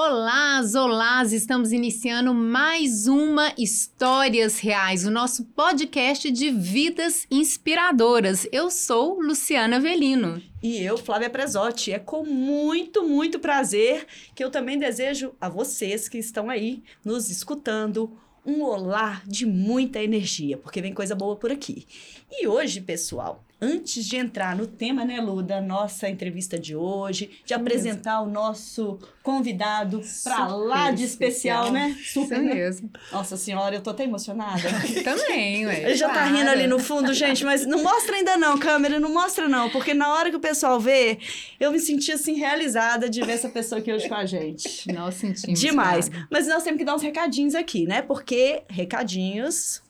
Olá, olá! Estamos iniciando mais uma Histórias Reais, o nosso podcast de vidas inspiradoras. Eu sou Luciana Velino. E eu, Flávia Presotti. É com muito, muito prazer que eu também desejo a vocês que estão aí nos escutando um olá de muita energia, porque vem coisa boa por aqui. E hoje, pessoal, antes de entrar no tema, né, Lu, da nossa entrevista de hoje, de apresentar o nosso convidado para lá de especial, especial, né? Super, Isso né? mesmo. Nossa senhora, eu tô até emocionada. Também, ué. Ele já tá claro. tá rindo ali no fundo, gente, mas não mostra ainda não, câmera, não mostra não, porque na hora que o pessoal vê, eu me senti assim realizada de ver essa pessoa aqui hoje com a gente. Nós sentimos. Demais. Claro. Mas nós temos que dar uns recadinhos aqui, né? Porque recadinhos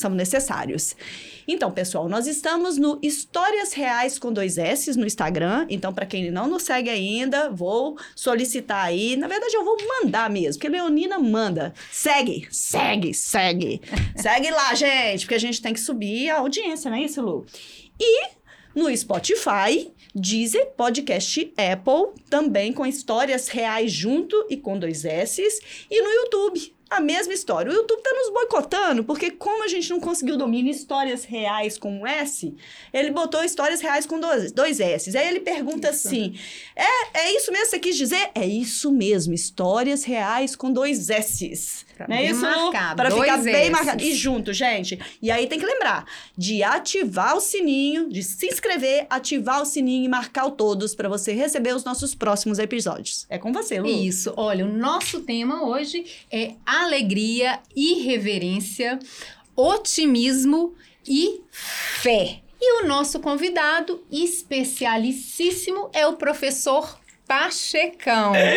são necessários. Então, pessoal, nós estamos no Histórias Reais com dois S no Instagram. Então, para quem não nos segue ainda, vou solicitar aí. Na verdade, eu vou mandar mesmo, porque Leonina manda. Segue, segue, segue. segue lá, gente, porque a gente tem que subir a audiência, não é isso, Lu? E no Spotify, Deezer, Podcast Apple, também com histórias reais junto e com dois S's, e no YouTube a mesma história. O YouTube tá nos boicotando, porque como a gente não conseguiu domínio histórias reais com um S, ele botou histórias reais com dois, dois S. Aí ele pergunta isso. assim: é, é isso mesmo que você quis dizer? É isso mesmo, histórias reais com dois Não é isso? Para ficar bem marcado. E junto, gente. E aí tem que lembrar de ativar o sininho, de se inscrever, ativar o sininho e marcar o todos para você receber os nossos próximos episódios. É com você, Lu. Isso. Olha, o nosso tema hoje é alegria, irreverência, otimismo e fé. E o nosso convidado especialicíssimo é o professor Pachecão. É.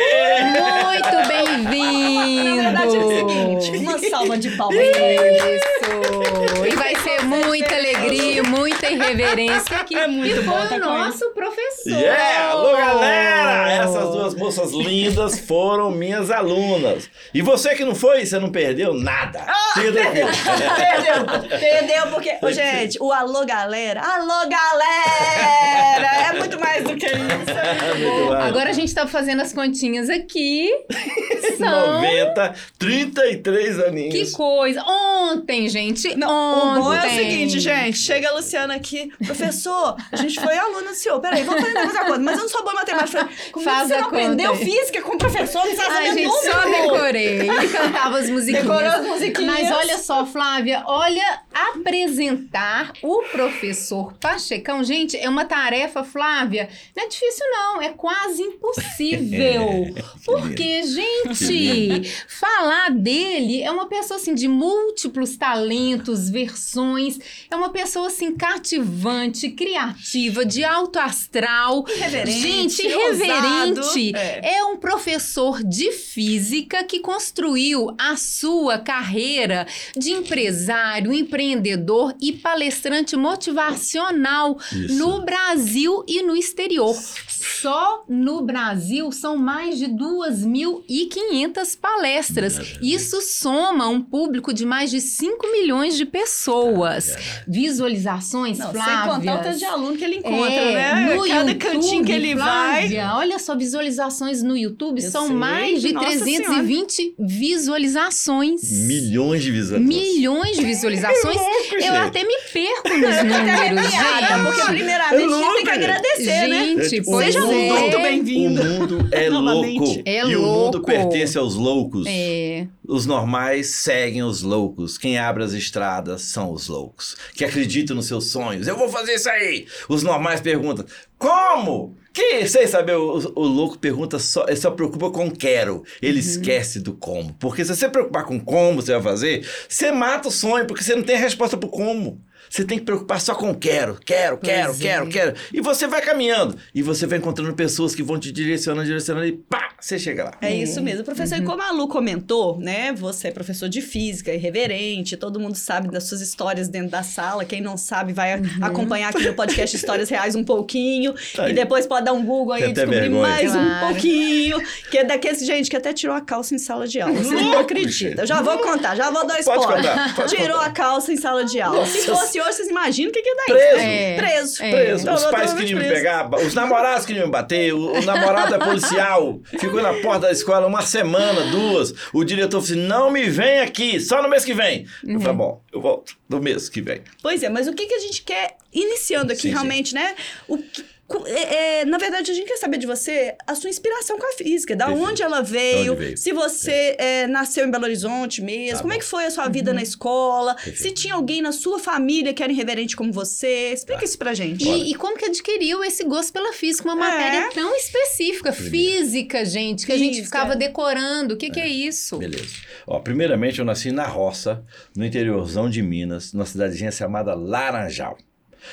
Muito bem-vindo! Na verdade é o seguinte, uma salva de palmas. Isso! E vai ser muita alegria, muita irreverência aqui. É muito e foi o nosso professor. Yeah! Alô, galera! Essas duas moças lindas foram minhas alunas. E você que não foi, você não perdeu nada. Ah, perdeu. perdeu! Perdeu porque... Ô, gente, o alô, galera! Alô, galera! É muito mais do que isso. É muito Agora Agora a gente tá fazendo as continhas aqui. São... 90, 33 aninhos. Que coisa. Ontem, gente. Não, ontem. O bom é o seguinte, gente. Chega a Luciana aqui. Professor, a gente foi aluna do senhor. Peraí, vamos fazer a conta. Mas eu não sou boa em matemática. Como Faz é que você aprendeu física com o professor? Não sabe Ai, gente, número. só decorei. Ele cantava as musiquinhas. Decorou as musiquinhas. Mas olha só, Flávia. Olha, apresentar o professor Pachecão. Gente, é uma tarefa, Flávia. Não é difícil, não. É quase impossível. Porque, gente, falar dele é uma pessoa assim de múltiplos talentos, versões, é uma pessoa assim cativante, criativa, de alto astral. Irreverente, gente, irreverente. É. é um professor de física que construiu a sua carreira de empresário, empreendedor e palestrante motivacional Isso. no Brasil e no exterior. Só no Brasil são mais de 2.500 palestras. Isso soma um público de mais de 5 milhões de pessoas. Visualizações, Não, Flávia. Sem contar o tanto de aluno que ele encontra, é, né? No Cada YouTube, cantinho que ele Flávia, vai. Olha só, visualizações no YouTube Eu são sei. mais de Nossa 320 senhora. visualizações. Milhões de visualizações. Milhões de visualizações. louco, Eu até me perco nos números, gente. Porque primeiramente a gente tem que agradecer, gente, né? Gente, Seja é. muito bem-vindo. O mundo é louco. É e louco. o mundo pertence aos loucos. É. Os normais seguem os loucos. Quem abre as estradas são os loucos. Que acreditam nos seus sonhos. Eu vou fazer isso aí. Os normais perguntam: como? Que, sem saber, o, o, louco pergunta só, ele só preocupa com quero. Ele uhum. esquece do como. Porque se você preocupar com como você vai fazer, você mata o sonho, porque você não tem resposta pro como. Você tem que preocupar só com quero, quero, pois quero, é. quero, quero. E você vai caminhando. E você vai encontrando pessoas que vão te direcionando, direcionando e pá, você chega lá. É isso mesmo. Professor, uhum. e como a Lu comentou, né? Você é professor de física, irreverente, todo mundo sabe das suas histórias dentro da sala. Quem não sabe vai uhum. acompanhar aqui no podcast Histórias Reais um pouquinho. Tá e depois pode dar um Google aí e descobrir vergonha. mais claro. um pouquinho. Que é daqueles gente que até tirou a calça em sala de aula. Você não acredita. Eu já vou contar, já vou dar spoiler. Pode contar, pode tirou contar. a calça em sala de aula. Nossa Se fosse fosse hoje, vocês imaginam o que, que ia dar Preso. É. Preso. É. Preso. Então, Os pais totalmente queriam me pegar, os namorados queriam me bater, o, o namorado é policial, ficou na porta da escola uma semana, duas. O diretor falou assim: não me vem aqui, só no mês que vem. Eu falei, bom, eu volto no mês que vem. Pois é, mas o que, que a gente quer, iniciando aqui Sim, sim. realmente, né? O que- é- é, na verdade, a gente quer saber de você a sua inspiração com a física, da Perfeito. onde ela veio, onde veio. se você é, nasceu em Belo Horizonte mesmo, Tá como é bom. que foi a sua vida na escola, Perfeito. se tinha alguém na sua família que era irreverente como você. Explica Tá. isso pra gente. E, e como que adquiriu esse gosto pela física? Uma É. matéria tão específica. Física, gente, que a gente Física. ficava decorando. O que, que é isso? Beleza. Ó, primeiramente, eu nasci na roça, no interiorzão de Minas, numa cidadezinha chamada Laranjal.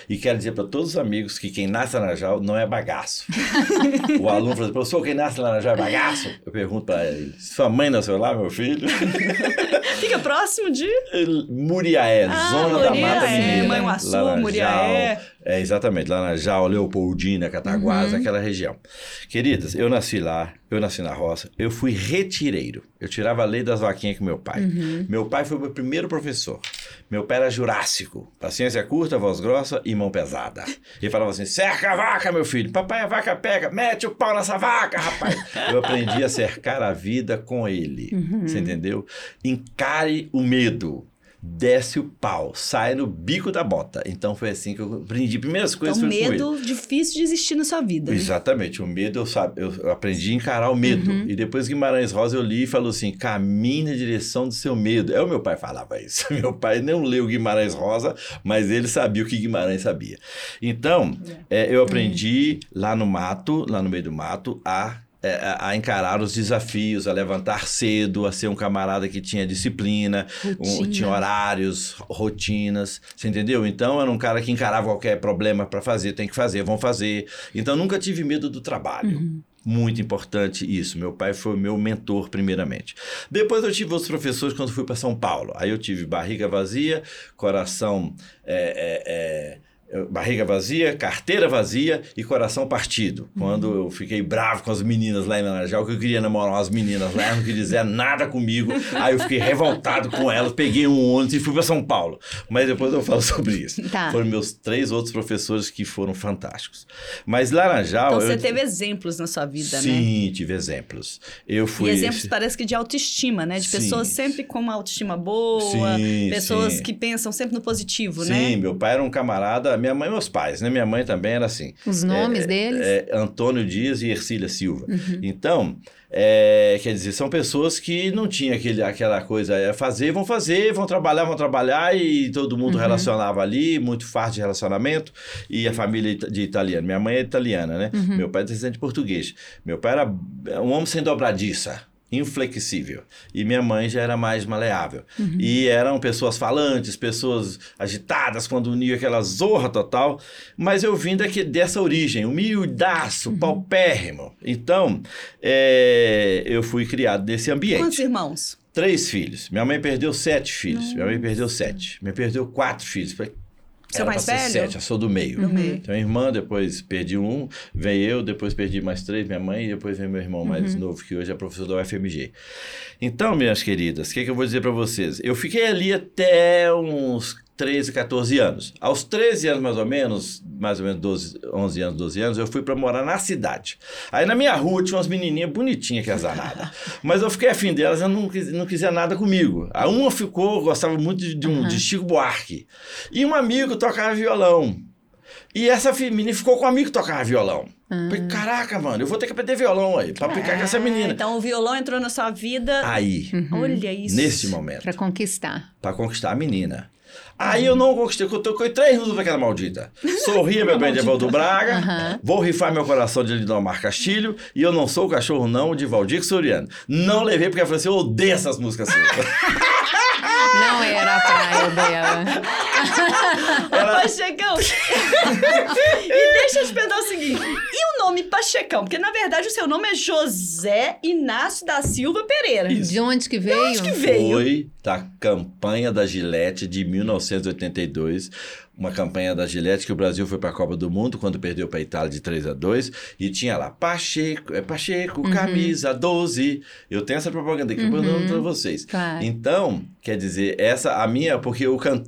E quero dizer para todos os amigos que quem nasce em Laranjal não é bagaço. o aluno fala assim, professor, quem nasce em Laranjal é bagaço? Eu pergunto para ele, sua mãe nasceu lá, meu filho? Fica próximo de. Muriaé, Ah, zona da Muriaé, Mata Mineira. Manhuaçu, Laranjal, Muriaé. É, exatamente, Laranjal, Leopoldina, Cataguás, aquela região. Queridas, eu nasci lá, eu nasci na roça, eu fui retireiro. Eu tirava a lei das vaquinhas com meu pai. Meu pai foi o meu primeiro professor. Meu pai era jurássico, paciência curta, voz grossa e mão pesada. Ele falava assim, cerca a vaca, meu filho. Papai, a vaca pega, mete o pau nessa vaca, rapaz. Eu aprendi a cercar a vida com ele, você entendeu? Encare o medo. Desce o pau, sai no bico da bota. Então foi assim que eu aprendi. Primeiras coisas Então, medo difícil de existir na sua vida. né? Exatamente, o medo eu, sabe, eu aprendi a encarar o medo. Uhum. E depois Guimarães Rosa eu li e falou assim: caminhe na direção do seu medo. É o meu pai falava isso. Meu pai não leu Guimarães Rosa, mas ele sabia o que Guimarães sabia. Então, é, eu aprendi lá no mato, lá no meio do mato, a. é, a- encarar os desafios, a levantar cedo, a ser um camarada que tinha disciplina, um- tinha horários, rotinas, você entendeu? Então era um cara que encarava qualquer problema para fazer, tem que fazer, vão fazer. Então nunca tive medo do trabalho. Muito importante isso. Meu pai foi meu mentor, primeiramente. Depois eu tive outros professores quando fui para São Paulo. Aí eu tive barriga vazia, coração. é, é, é, Barriga vazia, carteira vazia e coração partido. Quando eu fiquei bravo com as meninas lá em Laranjal, que eu queria namorar umas meninas lá, não queriam dizer nada comigo. Aí eu fiquei revoltado com elas, peguei um ônibus e fui para São Paulo. Mas depois eu falo sobre isso. Tá. Foram meus três outros professores que foram fantásticos. Mas Laranjal. Então, você eu- teve exemplos na sua vida, né? Sim, tive exemplos. Eu fui. E exemplos parece que de autoestima, né? De Sim. pessoas sempre com uma autoestima boa, Sim, pessoas sim. que pensam sempre no positivo, Sim, né? meu pai era um camarada, minha mãe e meus pais, né? Minha mãe também era assim. Os nomes É, deles? é, Antônio Dias e Ercília Silva. Uhum. Então, é, quer dizer, são pessoas que não tinham aquele, aquela coisa, é fazer, vão fazer, vão trabalhar, vão trabalhar, e todo mundo Uhum. relacionava ali, muito fácil de relacionamento, e a família de italiano. Minha mãe é italiana, né? Uhum. Meu pai é descendente de português. Meu pai era um homem sem dobradiça. Inflexível. E minha mãe já era mais maleável. Uhum. E eram pessoas falantes, pessoas agitadas, quando uniam aquela zorra total. Mas eu vim daqui, dessa origem, Uhum. humildaço, paupérrimo. Então, é, eu fui criado nesse ambiente. Quantos irmãos? Três filhos. Minha mãe perdeu sete filhos. Minha mãe perdeu sete. Minha mãe perdeu quatro filhos. Falei, Seu era mais velho? Sete, eu sou do meio. Do meio. Então, irmã, depois perdi um, veio eu, depois perdi mais três, minha mãe, e depois veio meu irmão mais novo, que hoje é professor da UFMG. Então, minhas queridas, o que, que eu vou dizer para vocês? Eu fiquei ali até uns 13, 14 anos. Aos 13 anos, mais ou menos, mais ou menos 12, 11 anos, 12 anos, eu fui para morar na cidade. Aí na minha rua tinha umas menininhas bonitinhas que azanadas. Mas eu fiquei afim delas, eu não, não quisia nada comigo. A uma ficou, gostava muito de, de um, de Chico Buarque. E um amigo tocava violão. E essa menina ficou com um amigo que tocava violão. Falei, caraca, mano, eu vou ter que aprender violão aí, pra ficar com essa Ah, menina. Então o violão entrou na sua vida. Aí, Olha isso. nesse momento, Pra conquistar. pra conquistar a menina. Aí eu não conquistei, eu toquei três minutos daquela maldita. Sorria, meu bem, de Evaldo Braga. Aham. Vou rifar meu coração de Lindomar Castilho. E eu não sou o cachorro, não, de Valdir Soriano. Não levei, porque eu falei assim: eu odeio essas músicas suas. Não era a praia dela. Pachecão! e deixa eu te perguntar o seguinte: e o nome Pachecão? Porque na verdade o seu nome é José Inácio da Silva Pereira. De onde que veio? onde que veio? Foi da campanha da Gillette de 1982. Uma campanha da Gillette que o Brasil foi para a Copa do Mundo quando perdeu para a Itália de 3 a 2 e tinha lá Pacheco, é Pacheco, Uhum. camisa 12. Eu tenho essa propaganda aqui, eu vou dando para vocês. Claro. Então, Quer dizer, essa, a minha, porque eu, can,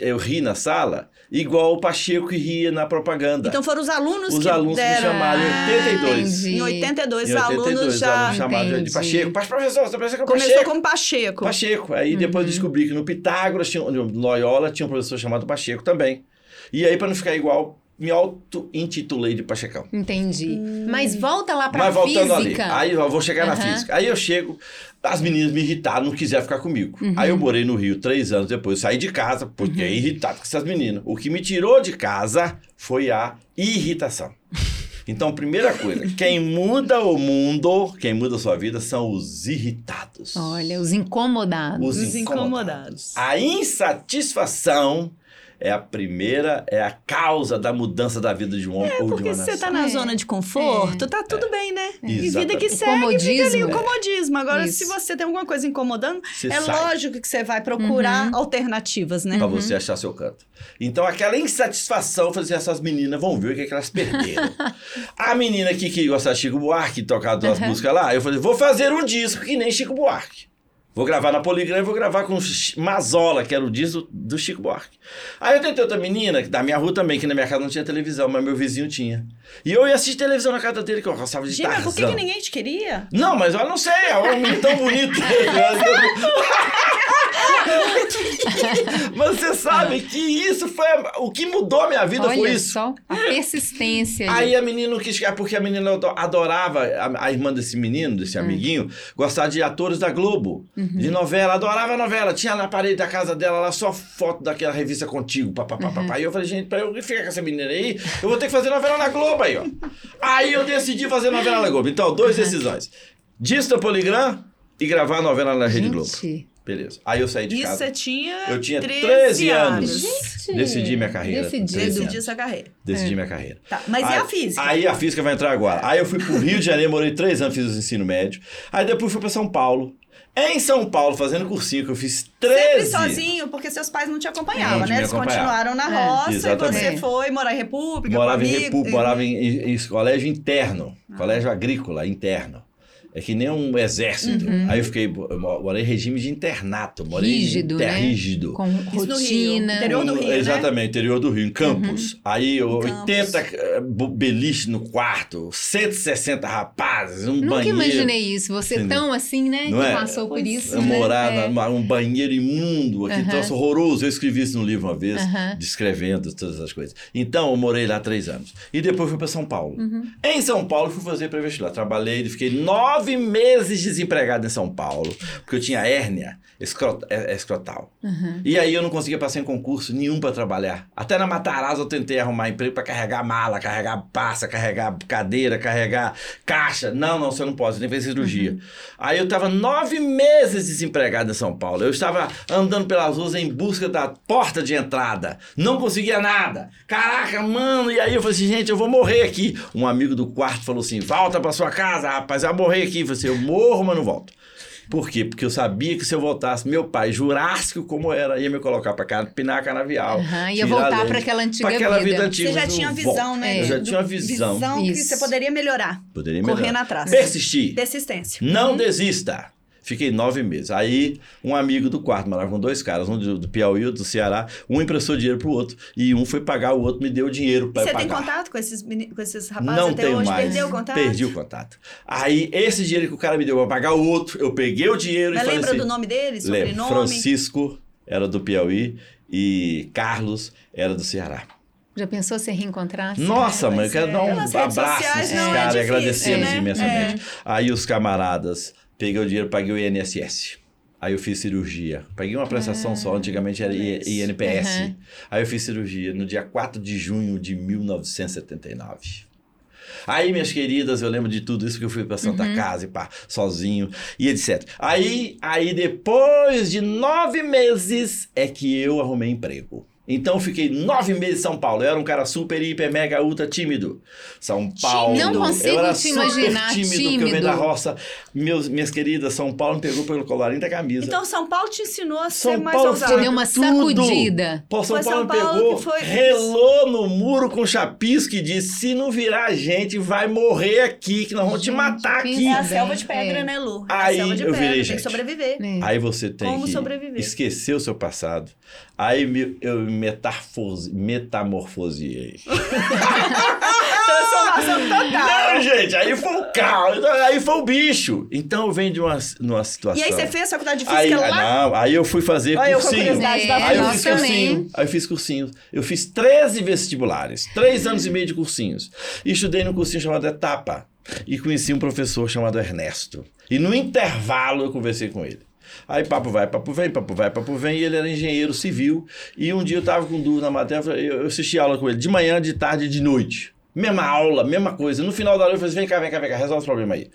eu ri na sala, igual o Pacheco que ria na propaganda. Então foram os alunos os que alunos deram... me chamaram em 82. Em 82, em 82 alunos já... alunos chamaram de Pacheco. Mas, professor, você pensa que é Começou Pacheco. como Pacheco. Pacheco. Aí depois Uhum. descobri que no Pitágoras, tinha, no Loyola, tinha um professor chamado Pacheco também. E aí, para não ficar igual, me auto-intitulei de Pachecão. Entendi. Hum. Mas volta lá pra Mas voltando física. ali, aí eu vou chegar na Aham. física. Aí eu chego, as meninas me irritaram, não quiseram ficar comigo. Uhum. Aí eu morei no Rio três anos depois, saí de casa, porque é irritado com essas meninas. O que me tirou de casa foi a irritação. Então, primeira coisa, quem muda o mundo, quem muda a sua vida são os irritados. Olha, os incomodados. Os Os incomodados. A insatisfação é a primeira, é a causa da mudança da vida de um homem ou de Porque uma se você nação. tá na É. zona de conforto, tá tudo bem, né? E vida que O segue, fica ali comodismo. o comodismo. Agora, Isso. se você tem alguma coisa incomodando, Você é sai. lógico que você vai procurar Uhum. alternativas, né? Pra você achar seu canto. Então, aquela insatisfação, eu falei assim, essas meninas vão ver o que, é que elas perderam. a menina aqui que gosta de Chico Buarque, tocar duas músicas lá, eu falei, vou fazer um disco que nem Chico Buarque. Vou gravar na Poligram e vou gravar com Mazola, que era o disco do Chico Buarque. Aí eu tentei outra menina, da minha rua também, que na minha casa não tinha televisão, mas meu vizinho tinha. E eu ia assistir televisão na casa dele, que eu gostava de Gente, mas por que, Tarzan. que ninguém te queria? Não, mas eu não sei, é um menino tão bonito. mas você sabe que isso foi. O que mudou a minha vida Olha foi isso. só a persistência. Aí a menina quis porque a menina ado- adorava, a, a irmã desse menino, desse amiguinho, gostava de atores da Globo, de novela, adorava novela. Tinha na parede da casa dela lá só foto daquela revista Contigo, papapá. papá. E eu falei, gente, pra eu ficar com essa menina aí, eu vou ter que fazer novela na Globo aí, ó. Aí eu decidi fazer novela na Globo. Então, duas decisões. Disso da Poligram e gravar a novela na Rede Globo. Beleza. Aí eu saí de Isso casa. você tinha Eu tinha 13, 13 anos. Gente, Decidi minha carreira. com decidido. 13 Decidi essa carreira. Decidi minha carreira. Tá, mas e aí, a física? Aí a física vai entrar agora. Aí eu fui pro Rio de Janeiro, morei três anos, fiz o ensino médio. Aí depois fui pra São Paulo. Em São Paulo, fazendo cursinho, que eu fiz 13. Sempre sozinho, porque seus pais não te acompanhavam, Não né? Eles continuaram na É. roça e Exatamente. você foi morar em República, Morava com em amigos. República, morava em, em- em colégio interno, colégio agrícola interno. É que nem um exército. Aí eu fiquei, eu morei em regime de internato, morei Rígido, em ter- né? rígido. Com no rotina. interior do Rio, né? Exatamente, interior do Rio, em Campos. Aí eu, Campos. 80 eh, beliche no quarto, 160 rapazes, um Nunca banheiro. imaginei isso. Você tão assim, né? Não que é? passou por isso. Eu né? morar É. numa- um banheiro imundo, aquele Aham. troço horroroso. Eu escrevi isso no livro uma vez, Aham. descrevendo todas as coisas. Então, eu morei lá três anos. E depois fui para São Paulo. Uhum. Em São Paulo, fui fazer pré-vestibular. Trabalhei, fiquei nove meses desempregado em São Paulo, porque eu tinha hérnia escrot- é- escrotal. Uhum. E aí eu não conseguia passar em concurso nenhum para trabalhar. Até na Matarazzo eu tentei arrumar emprego para carregar mala, carregar passa, carregar cadeira, carregar caixa. Não, não, você não pode, você tem que fazer cirurgia. Uhum. Aí eu estava nove meses desempregado em São Paulo. Eu estava andando pelas ruas em busca da porta de entrada. Não conseguia nada. Caraca, mano. E aí eu falei assim, gente, eu vou morrer aqui. Um amigo do quarto falou assim, volta para sua casa, rapaz, eu vou morrer aqui. Eu falei assim, eu morro, mas não volto. Por quê? Porque eu sabia que se eu voltasse, meu pai, jurássico como era, ia me colocar para capinar canavial. Aham, ia voltar pra aquela antiga Pra aquela vida. vida antiga. Você já tinha visão, né? Eu já tinha uma visão. Visão que Isso. você poderia melhorar. Poderia Correndo melhorar. atrás. Persistir. Persistência. Não desista. Fiquei nove meses. Aí, um amigo do quarto, morava com dois caras, um do, do Piauí, outro do Ceará. Um emprestou dinheiro pro outro. E um foi pagar, o outro me deu dinheiro E para você pagar. tem contato com esses, com esses rapazes Não até tenho hoje? mais. Perdeu o contato? Perdi o contato. Aí, esse dinheiro que o cara me deu para pagar o outro, eu peguei o dinheiro Mas e falei lembra assim... do nome dele? Lembro. Sobrenome? Francisco era do Piauí e Carlos era do Ceará. Já pensou se reencontrasse? Nossa, mãe, eu quero é. dar um abraço sociais, nesses é caras e agradecê-los né? imensamente. Aí os camaradas, peguei o dinheiro, paguei o INSS. Aí eu fiz cirurgia. Peguei uma prestação só, antigamente era I-. INPS. Aham. Aí eu fiz cirurgia no dia 4 de junho de 1979. Aí, minhas queridas, eu lembro de tudo isso que eu fui pra Santa Casa e pá, sozinho e etc. Aí, aí, depois de nove meses, é que eu arrumei emprego. Então eu fiquei nove meses em São Paulo. Eu era um cara super, hiper, mega, ultra tímido. São Paulo. Não consigo eu era te imaginar super tímido, tímido. porque eu venho da roça. Meus, minhas queridas, São Paulo me pegou pelo colarinho da camisa. Então, São Paulo te ensinou a ser São mais Paulo ousado. Você deu uma sacudida. Pô, São Foi Paulo São me Paulo pegou, que foi- relou no muro com chapisco e disse: se não virar gente, vai morrer aqui, que nós vamos te Gente, matar que aqui. É a selva de pedra, é. né, Lu? É Aí a selva de eu pedra, virei tem gente. que sobreviver. É. Aí você tem Como que sobreviver. esquecer o seu passado. Aí me- eu me metamorfose, metamorfoseei. Transformação total. Não, gente, aí foi o caos, aí foi o bicho. Então eu venho de uma, numa situação. E aí você fez faculdade de Aí, física lá? não, aí eu fui fazer Olha eu com a cursinho. da É, Aí eu fiz também. cursinho. Aí eu fiz cursinho. Eu fiz 13 vestibulares, 3 anos e meio de cursinhos. E estudei num cursinho chamado Etapa. E conheci um professor chamado Ernesto. E no intervalo eu conversei com ele. Aí papo vai, papo vem, papo vai, papo vem. E ele era engenheiro civil. E um dia eu tava com dúvida na matéria, eu assisti aula com ele de manhã, de tarde e de noite. Mesma aula, mesma coisa. No final da aula eu falei vem cá, vem cá, vem cá, resolve o problema aí.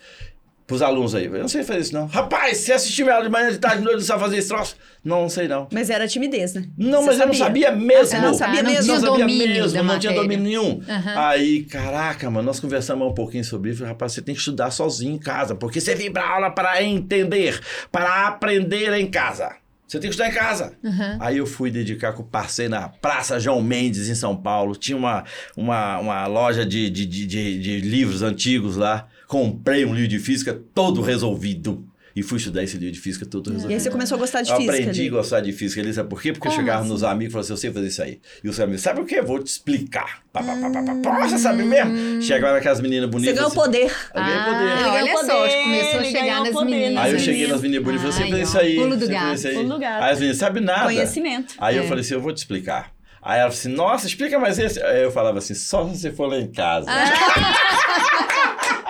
Pros alunos aí. Eu não sei fazer isso não. Rapaz, você assistiu minha aula de manhã, de tarde, de noite, não sabe fazer esse troço? Não, não sei não. Mas era timidez, né? Não, Você mas eu não sabia mesmo. Você não sabia Ah, não mesmo? Não sabia domínio mesmo, da não tinha domínio nenhum. Aham. Aí, caraca, mano, nós conversamos um pouquinho sobre isso. Falei, Rapaz, você tem que estudar sozinho em casa, porque você vem pra aula para entender, para aprender em casa. Você tem que estudar em casa. Uhum. Aí eu fui dedicar, passei na Praça João Mendes, em São Paulo. Tinha uma, uma, uma loja de, de, de, de, de livros antigos lá. Comprei um livro de física todo resolvido. E fui estudar esse livro de física todo resolvido. E aí você começou a gostar de Eu física aprendi ali. a gostar de física ali, sabe por quê? Porque eu Como chegava assim? nos amigos e falava assim, eu sei fazer isso aí. E os amigos, sabe o quê? Vou te explicar. Pá, pá, pá, pá, pá. Pô, você sabe mesmo? Chegava naquelas meninas Você bonitas. ganhou assim, poder. eu ganhei Ah, poder. Ele ganhou olha só, poder, começou a ele chegar nas poder. meninas. Aí eu cheguei nas meninas bonitas e falei, você fez isso aí. pulo do você gato. Pulo do gato. Aí as meninas, sabe nada. Conhecimento. Aí eu É. falei assim, eu vou te explicar. Aí ela falou assim, nossa, explica mais esse. Aí eu falava assim, só se você for lá em casa.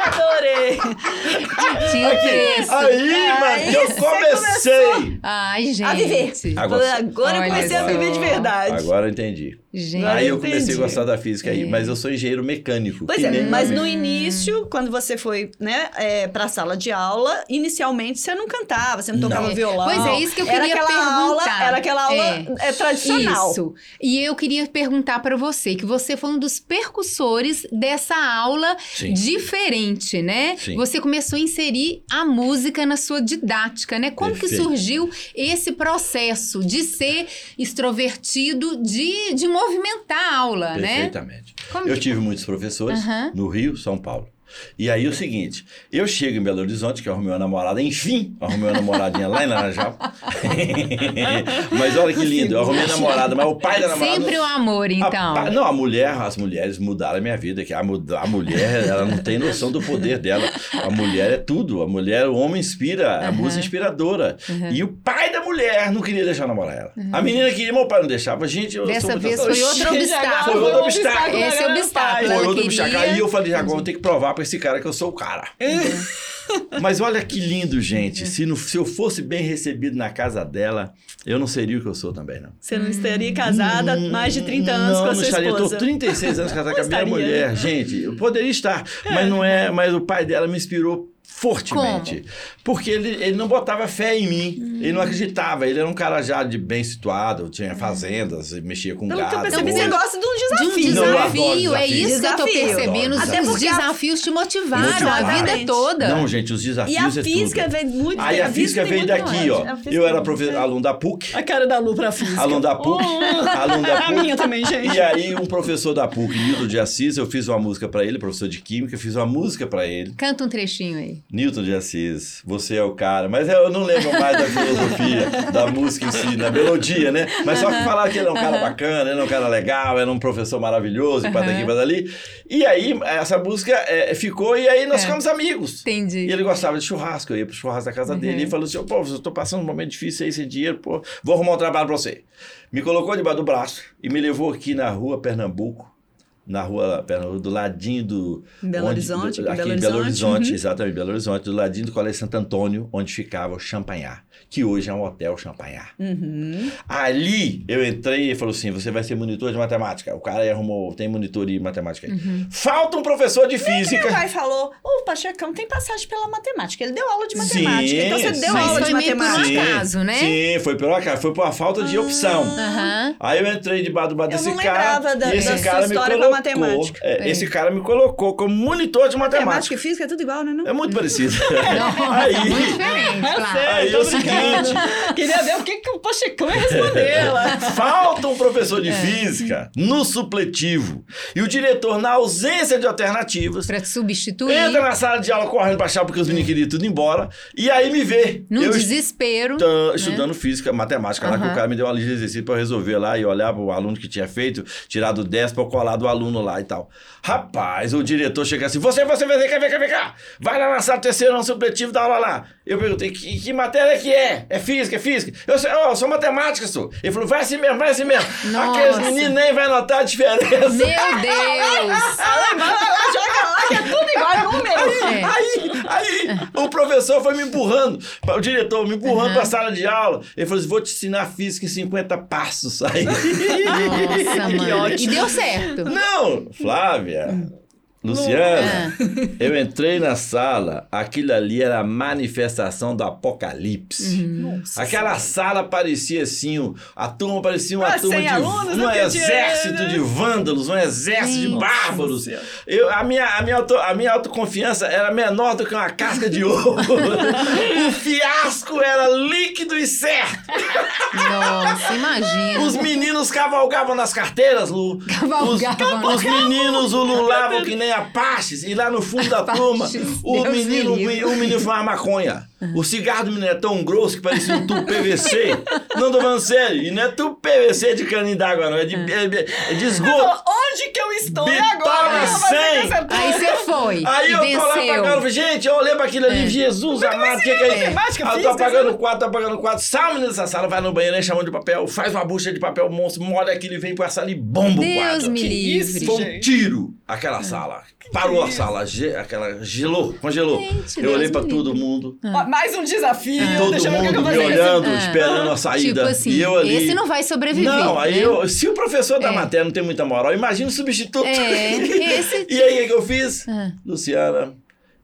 Adorei. Tinha o preço. Aí, mano, Aí que eu comecei. Ai, gente. A viver. Agora- Agora, eu Olha comecei a viver de verdade. Agora eu entendi. Gente. Aí eu comecei entendi. a gostar da física aí, É. mas eu sou engenheiro mecânico. Pois é, mas no início, quando você foi, né, é, pra sala de aula, inicialmente você não cantava, você não tocava Não. violão. Pois é, isso que eu era queria aquela perguntar. Aula, era aquela aula É. é, tradicional. Isso. E eu queria perguntar pra você, que você foi um dos percussores dessa aula Sim. diferente, né? Sim. Você começou a inserir a música na sua didática, né? Como que Perfeito. surgiu esse processo de ser extrovertido, de, de movimentar a aula, né? Perfeitamente. Eu que- tive muitos professores Aham. no Rio, São Paulo. E aí o seguinte, eu chego em Belo Horizonte, que eu arrumei uma namorada, enfim, arrumei uma namoradinha lá em Laranjal. mas olha que lindo, eu arrumei namorada, mas o pai da namorada... Sempre o amor, A então. pa- não, a mulher, as mulheres mudaram a minha vida. Que a, a mulher, ela não tem noção do poder dela. A mulher é tudo. A mulher, o homem inspira, a Aham. música inspiradora. Uhum. E o pai da mulher não queria deixar namorar ela. A menina queria, meu pai não deixava. Gente, eu Dessa vez foi outro obstáculo. Foi outro obstáculo. Esse é obstáculo. Foi outro bicho. Aí eu falei, agora eu vou ter que provar pra esse cara que eu sou o cara. Mas olha que lindo, gente. Se, não- se eu fosse bem recebido na casa dela, eu não seria o que eu sou também, não. Você não estaria casada há mais de 30 anos não, com a sua estaria. esposa. Eu tô 36 anos casado com a minha mulher. Gente, eu poderia estar, mas não é. Mas o pai dela me inspirou fortemente. Porque ele, ele não botava fé em mim. Ele não acreditava. Ele era um cara já de bem situado, tinha fazendas, mexia com Pelo eu gado. percebi, você gosta de um De um desafio. Não, eu adoro desafio, é desafio. isso que eu tô Desafio. percebendo. Os, Até os porque a- desafios te motivaram a Motivaram. vida toda. Não, gente, os E desafios a é física tudo. vem muito... Aí a física tem veio daqui, ó. A física Eu era aluno da PUC. A cara da Lu pra física. Aluno da PUC. aluno da A PUC. minha também, gente. E aí, um professor da PUC, Newton de Assis, eu fiz uma música pra ele, professor de Química, fiz uma música pra ele. Canta um trechinho aí. Newton de Assis, você é o cara. Mas eu não lembro mais da filosofia, da música em si, da melodia, né? Mas só que falaram que ele é um cara bacana, ele é um cara legal, era um professor maravilhoso, para daqui, para dali. E aí, essa música é, ficou, e aí nós É. ficamos amigos. Entendi. E ele gostava de churrasco, eu ia pro churrasco da casa dele e falou assim: pô, eu tô passando um momento difícil aí sem dinheiro, pô, vou arrumar um trabalho pra você. Me colocou debaixo do braço e me levou aqui na rua Pernambuco na rua, do ladinho do. Em Belo onde, Horizonte, do, aqui Belo em Belo Horizonte, Horizonte, uhum. exatamente, Belo Horizonte, do ladinho do Colégio Santo Antônio, onde ficava o Champanhar, que hoje é um hotel Champanhar. Uhum. Ali eu entrei e falou assim: você vai ser monitor de matemática. O cara arrumou, tem monitor de matemática aí. Uhum. Falta um professor de Meu física. pai falou, o Pachecão tem passagem pela matemática. Ele deu aula de Sim, matemática. então você deu sim. aula de por matemática. acaso, né? Sim, foi pelo acaso, foi por uma falta de opção. Aham. Aí eu entrei debaixo do bar Eu desse não cara. lembrava da- e esse da sua cara me história com a colocou. matemática. é, É. Esse cara me colocou como monitor de matemática. Matemática e física é tudo igual, né? Não? É muito parecido. Não, aí, muito diferente, claro. aí é o seguinte: Queria ver o que, que o Pachecão ia responder lá. falta um professor É. de física no supletivo. E o diretor, na ausência de alternativas, Pra substituir. entra na sala de aula correndo pra achar porque os meninos queriam tudo embora. E aí me vê. Num eu desespero. Tô estudando física, matemática, lá que o cara me deu uma lista de exercício pra eu resolver lá e olhar pro aluno que tinha feito, tirar do 10 pra eu colar do aluno lá e tal. Rapaz, o diretor chega assim: você, você, você, quer ver, quer ver cá? Vai lá na sala terceiro ano supletivo, dá aula lá. Eu perguntei: que, que matéria que é? É física, é física? Eu sou, oh, eu sou matemática, sou. Ele falou: vai assim mesmo, vai assim mesmo. Nossa. Aqueles meninos nem vai notar a diferença. Meu Deus! Vai lá, joga lá, que é tudo igual, é número. É. Aí, aí, o professor foi me empurrando, o diretor me empurrando pra sala de aula. Ele falou assim: vou te ensinar física em 50 passos. Aí. Nossa, Que mano. E deu certo. Não, Flávia, Luciana, eu entrei na sala, aquilo ali era a manifestação do apocalipse. Nossa Aquela sala parecia assim, a turma parecia uma Ah, turma de alunos, um não tinha- exército de vândalos, um exército de Gente. bárbaros. Eu, a, minha, a, minha auto, a minha autoconfiança era menor do que uma casca de ovo. o fiasco era líquido e certo. Nossa, imagina. Os meninos cavalgavam nas carteiras, Lu. Cavalgavam. Os, os meninos ululavam que nem Apaches. E lá no fundo da turma, o Deus menino, me livre. o menino fumava maconha. O cigarro do menino é tão grosso que parecia um tubo PVC. Não tô falando sério. E não é tubo PVC de caninho d'água, não. É de, é, é de esgoto. Falou, Onde que eu estou Bitona agora? Eu vou fazer 100. essa turma. Aí você foi. Aí e eu tô lá venceu. pagando, gente, eu olhei pra aquilo ali, Jesus amado, o que, que é isso? matemática, Aí eu tô física, apagando quatro, tô apagando quatro. Sai o menino dessa sala, vai no banheiro, enche a mão de papel, faz uma bucha de papel monstro, molha aquilo e vem pra sala e bomba o Deus quadro. me Que livre. isso, Foi um tiro aquela sala. Parou a sala, ge- aquela gelou, congelou. Gente, eu olhei Deus me todo mundo, Ó, Mais um desafio. todo Deixa eu ver o que eu mundo me olhando, Ah. esperando a saída. Tipo assim, e eu ali. esse não vai sobreviver. Não, aí né? eu, se o professor da É. matéria não tem muita moral, imagina o substituto. É, esse. E aí, o que que eu fiz? Ah. Luciana,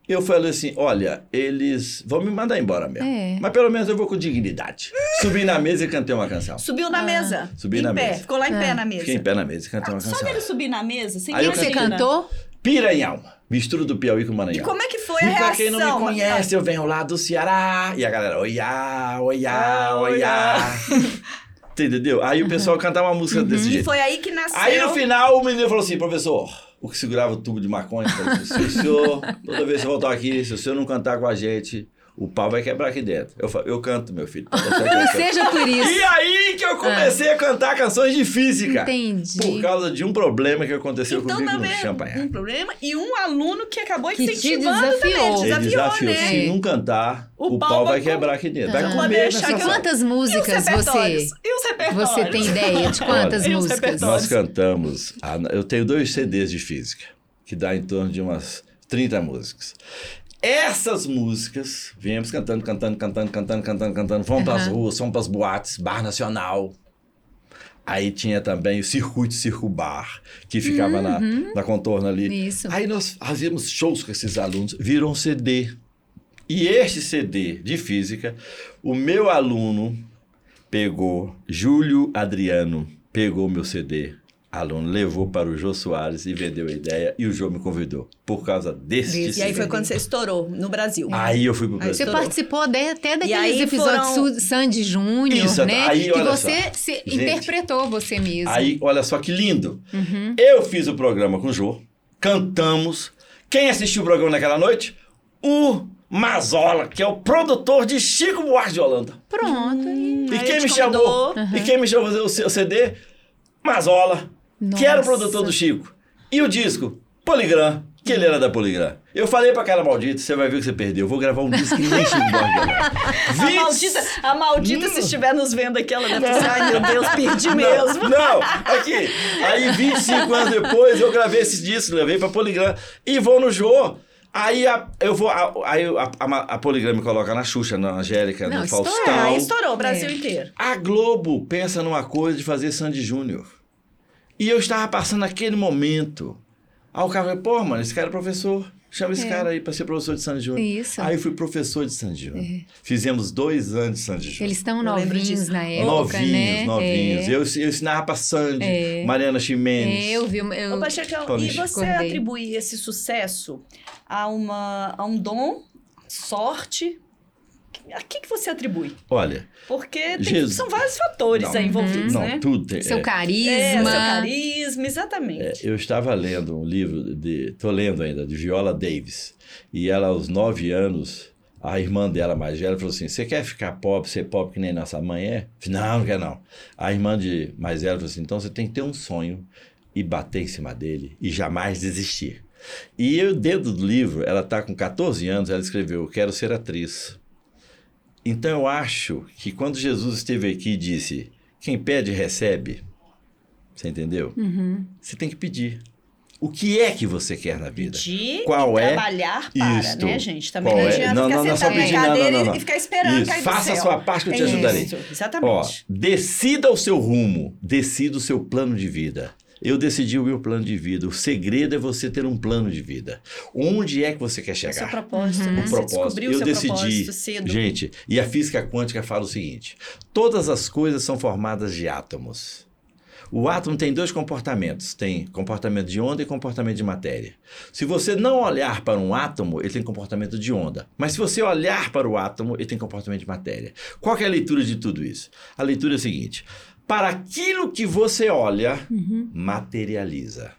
eu falei assim: olha, eles vão me mandar embora mesmo. É. Mas pelo menos eu vou com dignidade. Subi na mesa e cantei uma canção. Subiu na mesa. Subi em na pé. mesa. Ficou lá em pé Ah. na mesa. Fiquei em pé na mesa e cantei uma Só canção. dele subir na mesa, sem Aí eu Você cantou? Piranhão. Mistura do Piauí com o E Maranhão. como é que foi E a pra reação? quem não me conhece, eu venho lá do Ceará. E a galera, oiá, oiá, Ah, oiá. Entendeu? Aí o pessoal cantava uma música desse E jeito. foi aí que nasceu. Aí no final o menino falou assim, professor, o que segurava o tubo de maconha, falou assim, se o senhor, toda vez que voltar aqui, se o senhor não cantar com a gente, o pau vai quebrar aqui dentro. Eu falei, eu canto, meu filho. canto." seja por isso. E aí que eu comecei a cantar canções de física. Entendi. Por causa de um problema que aconteceu Então comigo também no Champanhe. um problema e um aluno que acabou Que te incentivando também. desafiou. Ele Ele desafiou, desafiou, né? se não cantar, O o, pau pau vai vai quebrar aqui dentro. Vai Ah. comer eu- sala. Quantas E músicas você? E os repertórios? você tem ideia de quantas Olha, e músicas? Nós cantamos, a- eu tenho dois CDs de física, que dá em torno de umas 30 músicas. Essas músicas, viemos cantando, cantando, cantando, cantando, cantando, cantando, fomos para as Aham. ruas, fomos para as boates, Bar Nacional. Aí tinha também o Circuito Circo Bar, que ficava na, na contorno ali. Isso. Aí nós fazíamos shows com esses alunos, viram um CD. E este CD de física, o meu aluno pegou, Júlio Adriano, pegou meu CD, aluno, levou para o Jô Soares e vendeu a ideia e o Jô me convidou por causa Desse. E aí foi quando você estourou no Brasil. Aí eu fui pro Aí Brasil. Você Estourou. participou de- até daqueles episódios foram- Sandy Júnior, Isso, né? aí, que você só. se Gente, interpretou você mesmo. Aí, olha só que lindo. Uhum. Eu fiz o programa com o Jô, cantamos. Quem assistiu o programa naquela noite? O Mazola, que é o produtor de Chico Buarque de Holanda. Pronto. E Aí quem te me chamou? convidou. E quem me chamou fazer o o CD? Mazola, que era o Nossa. produtor do Chico. E o disco? Poligram, que ele era da Poligram. Eu falei pra aquela maldita, você vai ver que você perdeu. Eu vou gravar um disco que nem Chico A maldita, a maldita se estiver nos vendo aqui, ela deve dizer, ai meu Deus, perdi mesmo. Não, aqui. Aí 25 anos depois eu gravei esse disco, levei pra Poligram e vou no Jô. Aí a, eu vou. Aí a, a, a Poligram me coloca na Xuxa, na Angélica, Não, no estourou, Faustão. Aí estourou o Brasil É. inteiro. A Globo pensa numa coisa de fazer Sandy Júnior. E eu estava passando aquele momento. Aí o cara falou, pô, mano, esse cara é professor. Chama esse É. cara aí pra ser professor de Sandy Júnior. Isso. Aí eu fui professor de Sandy Júnior. Fizemos dois anos de Sandy Júnior. Eles estão novinhos na época, novinhos, né? novinhos. É. Eu, eu ensinava pra Sandy, É. Mariana Ximenes. É, eu vi. Eu, Ô, Pachecão, Pode e você acordei. atribui esse sucesso a, uma, a um dom, sorte? A que, que você atribui? Olha, Porque tem- Jesus. são vários fatores Não. aí envolvidos, não, né? tudo tem. seu é, carisma. É, seu carisma, exatamente. É, eu estava lendo um livro de. Estou lendo ainda, de Viola Davis. E ela, aos nove anos, a irmã dela mais velha falou assim: Você quer ficar pobre, ser pobre que nem nossa mãe é? Falei, não, não quer não. A irmã de mais velha falou assim: Então você tem que ter um sonho e bater em cima dele e jamais desistir. E eu, dentro do livro, ela está com 14 anos, ela escreveu: Quero ser atriz. Então eu acho que quando Jesus esteve aqui e disse: Quem pede, recebe. Você entendeu? Uhum. Você tem que pedir. O que é que você quer na vida? Pedir Qual e é trabalhar para, isto? né, gente? Também Qual não é? adianta Não, ficar não, não, só pedir, não, cadeira não, não. e ficar esperando Isso, cair faça a sua parte que eu te É ajudarei. isso, Ó, exatamente. decida o seu rumo, decida o seu plano de vida. Eu decidi o meu plano de vida. O segredo é você ter um plano de vida. Onde é que você quer o seu chegar? propósito, Uhum. né? O propósito. o Eu seu decidi, cedo. gente, e a física quântica fala o seguinte: todas as coisas são formadas de átomos. O átomo tem dois comportamentos: tem comportamento de onda e comportamento de matéria. Se você não olhar para um átomo, ele tem comportamento de onda. Mas se você olhar para o átomo, ele tem comportamento de matéria. Qual é a leitura de tudo isso? A leitura é a seguinte: para aquilo que você olha, materializa.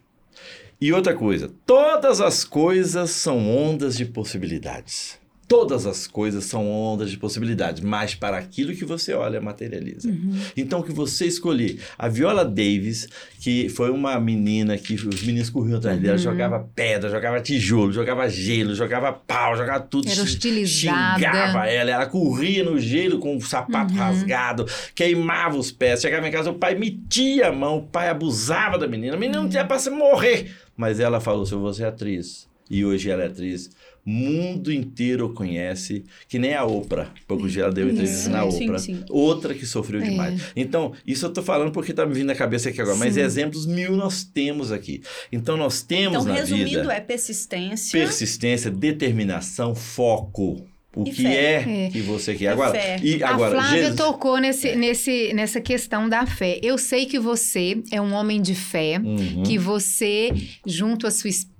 E outra coisa, todas as coisas são ondas de possibilidades. Todas as coisas são ondas de possibilidades, mas para aquilo que você olha, materializa. Então, o que você escolher. A Viola Davis, que foi uma menina que os meninos corriam atrás dela, jogava pedra, jogava tijolo, jogava gelo, jogava pau, jogava tudo. Era hostilizada. Xingava ela, ela corria no gelo com o sapato rasgado, queimava os pés. Chegava em casa, o pai metia a mão, o pai abusava da menina. A menina não tinha para se morrer. Mas ela falou: se você é atriz, e hoje ela é atriz, mundo inteiro conhece, que nem a Oprah. Pouco dia ela deu entrevista Sim, na sim, Oprah. sim. Outra que sofreu demais. Então, isso eu tô falando porque tá me vindo na cabeça aqui agora. Mas Sim. exemplos mil nós temos aqui. Então, nós temos Então, na resumindo, vida é persistência. persistência, determinação, foco. O E que fé. é, É. que você quer. E Agora, fé. e agora a Flávia Jesus- tocou nesse, É. nesse, nessa questão da fé. Eu sei que você é um homem de fé, Uhum. que você, junto à sua esposa,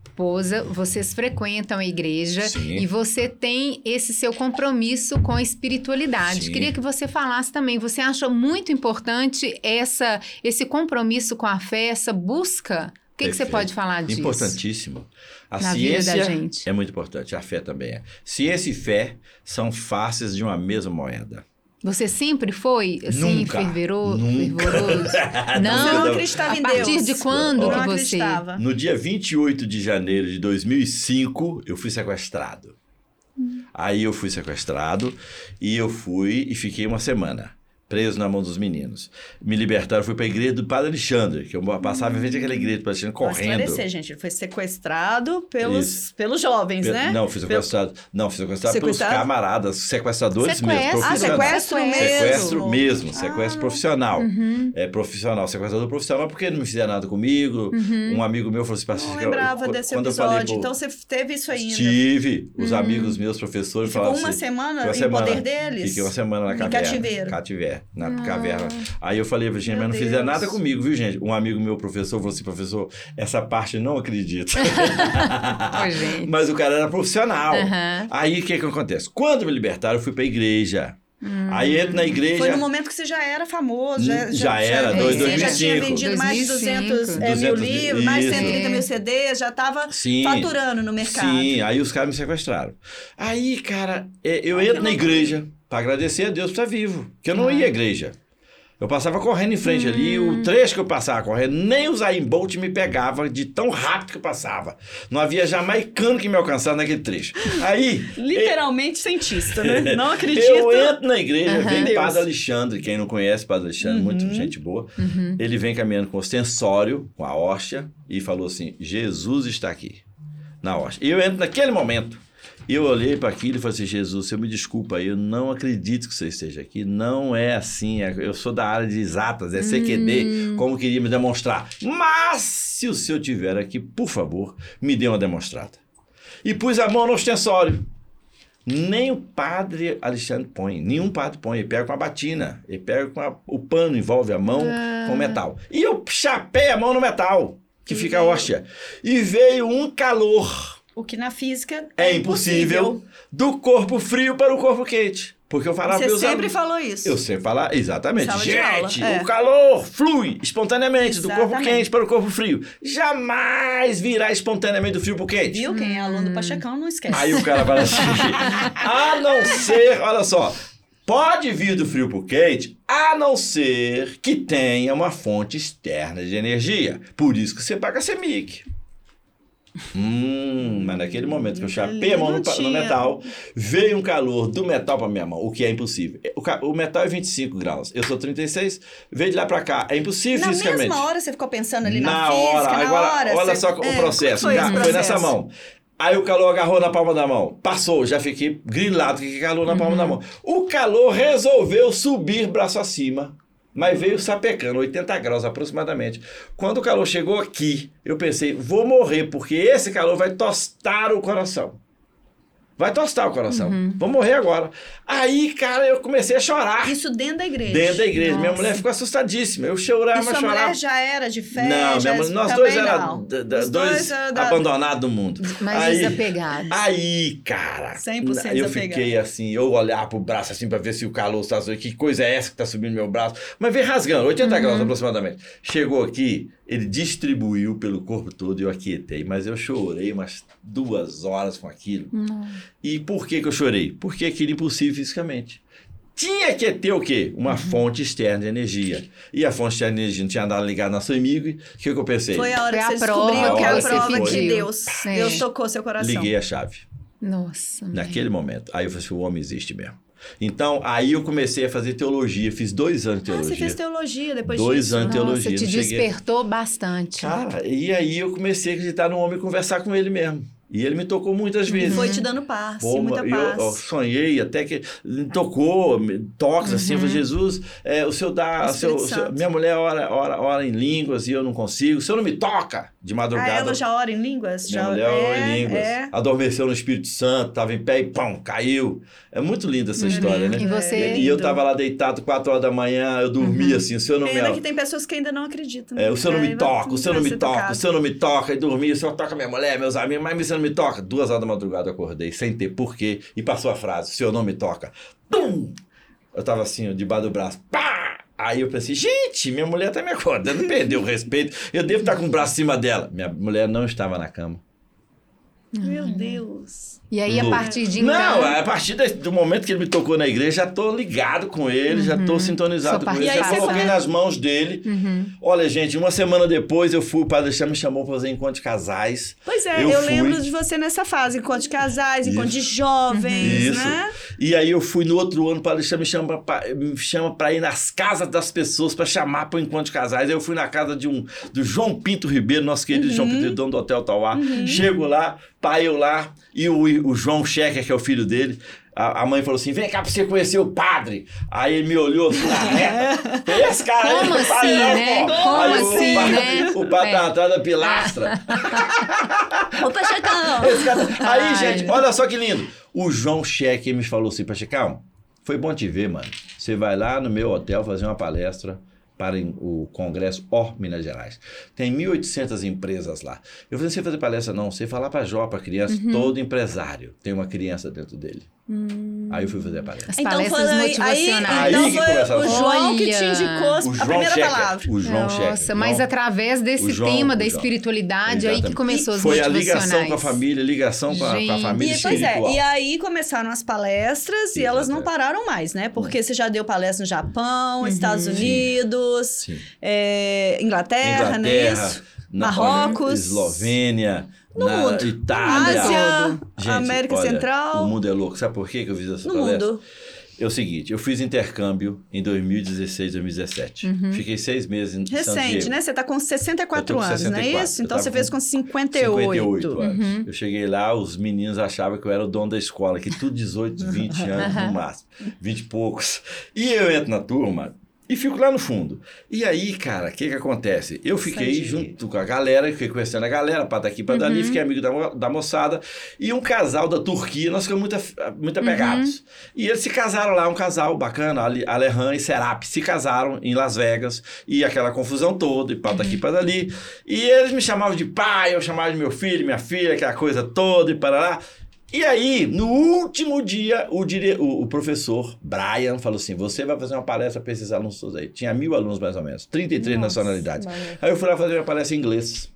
vocês frequentam a igreja Sim. e você tem esse seu compromisso com a espiritualidade. Sim. Queria que você falasse também. Você acha muito importante essa, esse compromisso com a fé, essa busca? O que, que você pode falar disso? Importantíssimo. A Na vida ciência é muito importante, a fé também é. Ciência e fé são faces de uma mesma moeda. Você sempre foi assim, Nunca. fervero- Nunca. fervoroso? Você Não. não Não. acreditava A em partir Deus. de quando Ó. que não você? acreditava. No dia 28 de janeiro de 2005, eu fui sequestrado. Aí eu fui sequestrado e eu fui e fiquei uma semana preso na mão dos meninos. Me libertaram, fui para a igreja do Padre Alexandre, que eu passava em frente àquela igreja do Padre Alexandre Pra correndo. esclarecer, gente, ele foi sequestrado pelos, Isso. pelos jovens, Pe- né? Não, fui sequestrado. Não, fui sequestrado, Sequestrado? pelos camaradas, sequestradores Sequestro. mesmo, Ah, sequestro mesmo. Sequestro mesmo, sequestro Ah. profissional. Uhum. É profissional, sequestrador profissional, porque não me fizeram nada comigo. Uhum. Um amigo meu falou assim, Não "Pacifica, lembrava eu- desse quando eu falei episódio. Então você teve isso ainda. Tive. Os amigos meus, professores, Ficou falavam uma assim. semana uma em poder deles? Fiquei uma semana na Em caverna. cativeiro. Na Ah. caverna. Aí eu falei, Virginia, Meu mas não fizeram Deus. nada comigo, viu, gente? Um amigo meu, professor, falou assim, professor, essa parte eu não acredito. Gente. mas o cara era profissional. Aham. Aí o que que acontece? Quando me libertaram, eu fui pra igreja. Hum. Aí entro na igreja. Foi no momento que você já era famoso. Já, Hum, já era, dois- Você já tinha 2005. vendido mais de 200 é, mil 200 mil, livros, mais de isso. 130 mil CDs, já estava Sim. faturando no mercado. Sim, aí os caras me sequestraram. Aí, cara, é, eu Ai, entro na loucura. Pra agradecer a Deus por estar vivo. Que eu não Ah. ia à igreja. Eu passava correndo em frente hum. ali, o trecho que eu passava correndo, nem o Zayn Bolt me pegava de tão rápido que eu passava. Não havia jamaicano que me alcançasse naquele trecho. Aí. Literalmente eu... cientista, né? Não acredito. Eu entro na igreja, uhum. vem Deus. Padre Alexandre, quem não conhece Padre Alexandre, uhum. muito gente boa. Uhum. Ele vem caminhando com o ostensório, com a hóstia, e falou assim: Jesus está aqui, na hóstia. E eu entro naquele momento. E eu olhei para aquilo e falei assim: Jesus, você me desculpa aí, eu não acredito que você esteja aqui. Não é assim. É, eu sou da área de exatas, é CQD, hum. como queria me demonstrar. Mas, se o senhor tiver aqui, por favor, me dê uma demonstrada. E pus a mão no ostensório. Nem o padre Alexandre põe, nenhum padre põe. Ele pega com a batina, ele pega com a, o pano, envolve a mão ah. com o metal. E eu chapei a mão no metal, que fica a hóstia. E veio um calor o que na física é, é impossível. impossível. Do corpo frio para o corpo quente. Porque eu falava Você sempre falou isso. Eu sempre falava, exatamente. Gente, é. o calor flui espontaneamente exatamente. do corpo quente para o corpo frio. Jamais virá espontaneamente do frio para o quente. Viu? Quem é aluno do Pachecão não esquece. Aí o cara fala assim: a não ser, olha só, pode vir do frio para o quente, a não ser que tenha uma fonte externa de energia. Por isso que você paga CEMIC. Hum, mas naquele momento que eu chapei a mão no, no, metal, veio um calor do metal para minha mão, o que é impossível. O, o, metal é 25 graus, eu sou 36, veio de lá para cá, é impossível na fisicamente. Na mesma hora você ficou pensando ali na, na física, hora, na agora, hora, olha você... só o é, processo, foi, processo? foi nessa mão. Aí o calor agarrou na palma da mão. Passou, já fiquei grilado que calor na palma uhum. da mão. O calor resolveu subir braço acima mas veio sapecando, 80 graus aproximadamente. Quando o calor chegou aqui, eu pensei, vou morrer, porque esse calor vai tostar o coração. Vai tostar o coração. Uhum. Vou morrer agora. Aí, cara, eu comecei a chorar. Isso dentro da igreja. Dentro da igreja. Nossa. Minha mulher ficou assustadíssima. Eu chorava, e sua chorava. mulher já era de fé? Não, minha mulher, nós dois éramos dois, dois abandonados do mundo. Mas aí, desapegados. Aí, cara. 100% Eu fiquei assim, eu olhar pro braço assim pra ver se o calor está subindo. Que coisa é essa que tá subindo no meu braço? Mas veio rasgando, 80 uhum. graus aproximadamente. Chegou aqui, ele distribuiu pelo corpo todo e eu aquietei. Mas eu chorei umas duas horas com aquilo. Uhum. E por que, que eu chorei? Porque aquilo é impossível fisicamente. Tinha que ter o quê? Uma uhum. fonte externa de energia. E a fonte externa de energia não tinha nada ligado na sua amigo. O que, que eu pensei? Foi a hora foi que você prova, descobriu que é a prova que Deus, Sim. Deus tocou seu coração. Liguei a chave. Nossa. Naquele momento. Aí eu falei assim, o homem existe mesmo. Então, aí eu comecei a fazer teologia, fiz dois anos de teologia. Ah, você fez teologia depois dois disso? Dois anos de teologia. Você te despertou bastante. Cara, e aí eu comecei a acreditar no homem e conversar com ele mesmo. E ele me tocou muitas vezes. Foi te dando paz, Pô, muita paz. Eu, eu, sonhei até que tocou, toques assim, uhum. assim, Jesus, é, o senhor dá, o seu, o seu, minha mulher ora, ora, ora em línguas e eu não consigo, o senhor não me toca de madrugada. Ah, ela já ora em línguas? Minha já... mulher é, ora em é, línguas, é. adormeceu no Espírito Santo, estava em pé e pão, caiu. É muito linda essa uhum. história, né? E, você... e eu estava lá deitado, quatro horas da manhã, eu dormia uhum. assim, o senhor não Ainda me... que tem pessoas que ainda não acreditam. É, o senhor não me toca, o senhor não me toca, o senhor não me toca, e dormia, o senhor toca minha mulher, meus amigos, mas o senhor não me toca. Duas horas da madrugada eu acordei, sem ter porquê, e passou a frase: seu nome toca. Pum! Eu tava assim, debaixo do braço. Pá! Aí eu pensei, gente, minha mulher tá me acordando, perdeu o respeito. Eu devo estar com o braço em cima dela. Minha mulher não estava na cama. Meu Deus. E aí, a partir de então... Não, a partir do momento que ele me tocou na igreja, já tô ligado com ele, uhum. já tô sintonizado com ele. Já coloquei nas mãos dele. Uhum. Olha, gente, uma semana depois eu fui, o Padre Alexandre me chamou para fazer encontro de casais. Pois é, eu, eu lembro de você nessa fase, encontro de casais, Isso. encontro de jovens, Isso. né? E aí eu fui no outro ano, o Padre Alexandre me chama para me chama para ir nas casas das pessoas, para chamar para o encontro de casais. Aí eu fui na casa de um, do João Pinto Ribeiro, nosso querido uhum. João Pinto, dono do Hotel Tauá. Uhum. Chego lá, pai eu lá, e o, o João Checker, que é o filho dele, a, mãe falou assim: vem cá pra você conhecer o padre. Aí ele me olhou assim na reta. Esse cara Como aí, assim, padre, né? Não, Como aí, assim, o padre, né? O padre é. tá atrás da pilastra. Ô, Pachecão! Aí, Ai. gente, olha só que lindo. O João Cheque me falou assim: Pachecão, foi bom te ver, mano. Você vai lá no meu hotel fazer uma palestra para o Congresso OR Minas Gerais. Tem 1.800 empresas lá. Eu falei, não sei fazer palestra não, sei falar para Jó, para criança, uhum. todo empresário tem uma criança dentro dele. Hum. Aí eu fui fazer a palestra. As então, palestras então, motivacionais. Aí, então foi o João que te indicou a primeira Checker, palavra. O João Nossa, Checker, mas João, através desse João, tema da espiritualidade aí que começou e as Foi a ligação com a família, ligação com a, com a família e, Pois é, e aí começaram as palestras e elas não pararam mais, né? Porque você já deu palestra no Japão, uhum. Estados Unidos, É, Inglaterra, Inglaterra, não é isso? Marrocos. Eslovênia. No na mundo. Itália. Ásia, Gente, América olha, Central. O mundo é louco. Sabe por que eu fiz essa no palestra? Mundo. É o seguinte, eu fiz intercâmbio em 2016, 2017. Uhum. Fiquei seis meses em Recente, San Diego. né? Você está com 64 com anos, 64. não é isso? Então você fez com 58. 58 anos. Uhum. Eu cheguei lá, os meninos achavam que eu era o dono da escola, que tudo 18, 20 anos no máximo. 20 e poucos. E eu entro na turma, e fico lá no fundo. E aí, cara, o que que acontece? Eu fiquei junto com a galera, fiquei conhecendo a galera, para daqui, para dali, uhum. fiquei amigo da, da moçada. E um casal da Turquia, nós ficamos muito, muito apegados. Uhum. E eles se casaram lá, um casal bacana, Alehan e Serap, se casaram em Las Vegas. E aquela confusão toda, e para daqui, para dali. E eles me chamavam de pai, eu chamava de meu filho, minha filha, aquela coisa toda, e para lá. E aí, no último dia, o, dire... o, professor Brian falou assim: você vai fazer uma palestra para esses alunos todos aí. Tinha mil alunos mais ou menos, 33 Nossa, nacionalidades. Mano. Aí eu fui lá fazer uma palestra em inglês.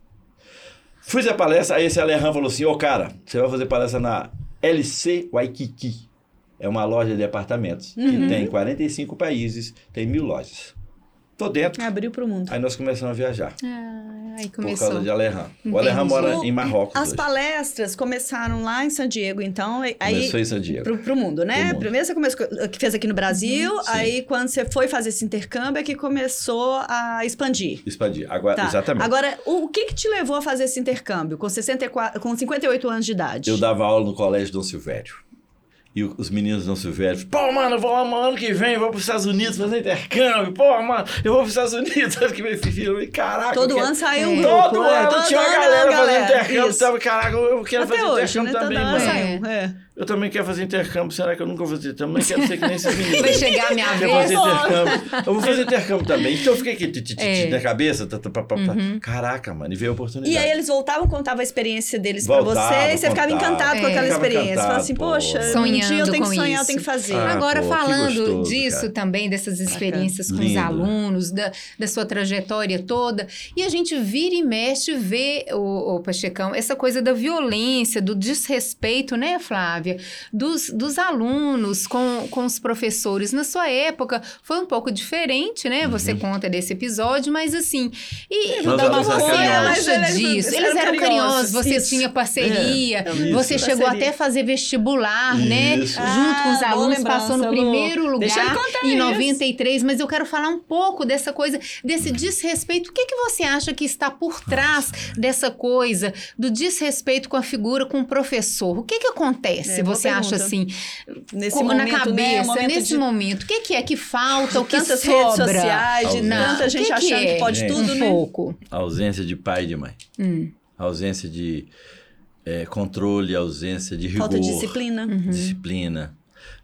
Fiz a palestra, aí esse Alejandro falou assim: ô oh, cara, você vai fazer palestra na LC Waikiki. É uma loja de apartamentos uhum. que tem 45 países, tem mil lojas. Tô dentro. Abriu para o mundo. Aí nós começamos a viajar. Ah, aí começou. Por causa de Alejandro. O Alejandro mora em Marrocos. As hoje. palestras começaram lá em San Diego, então. Aí, Começou em San Diego. Pro, pro mundo, né? Pro mundo. Primeiro você começou, que fez aqui no Brasil, uhum, aí quando você foi fazer esse intercâmbio é que começou a expandir. Expandir, agora, tá. exatamente. Agora, o, o, que que te levou a fazer esse intercâmbio com, 64, com 58 anos de idade? Eu dava aula no Colégio Dom Silvério. E os meninos não se verem. Pô, mano, eu vou lá ano que vem, vou para os Estados Unidos fazer intercâmbio. Pô, mano, eu vou para os Estados Unidos ano que vem. Filho, caraca. Todo ano saiu um grupo. Todo é, ano todo tinha uma galera, galera fazendo intercâmbio. Tava, caraca, eu quero Até fazer hoje, intercâmbio né? também, Todo mano. Saiu, é. Eu também quero fazer intercâmbio. Será que eu nunca vou fazer? Também quero ser que nem esses meninos. Vai chegar a minha vez. fazer intercâmbio. Eu vou fazer intercâmbio também. Então eu fiquei aqui é. na cabeça. Tá, tá, tá, uhum. Caraca, mano. E veio a oportunidade. E aí eles voltavam, contavam a experiência deles pra você. E você ficava encantado é. com aquela experiência. Falava assim, poxa, Sonhando dia eu tenho que sonhar, isso. eu tenho que fazer. Ah, Agora, pô, falando gostoso, disso cara. também, dessas experiências com Lindo. os alunos, da, da sua trajetória toda. E a gente vira e mexe, vê, o, o Pachecão, essa coisa da violência, do desrespeito, né, Flávia? Dos dos, alunos com, com os professores. Na sua época foi um pouco diferente, né? Você uhum. conta desse episódio, mas assim. E Nós você acha disso? Eles, eles eram carinhosos, você isso. tinha parceria, é, é você isso. chegou parceria. até a fazer vestibular, né? Isso. Junto com os ah, alunos, passou no primeiro lugar em 93. Mas eu quero falar um pouco dessa coisa, desse desrespeito. O que, que você acha que está por trás dessa coisa, do desrespeito com a figura, com o professor? O que, que acontece? É, você acha assim? nesse na momento, cabeça, né? momento nesse de... momento, o que, que, é que falta, o que Tantas sobra? redes sociais, de tanta gente que achando que, é? que pode gente, tudo, um né? pouco. ausência de pai e de mãe. Hum. ausência de é, controle, ausência de rigor. Falta de disciplina. Uhum. Disciplina.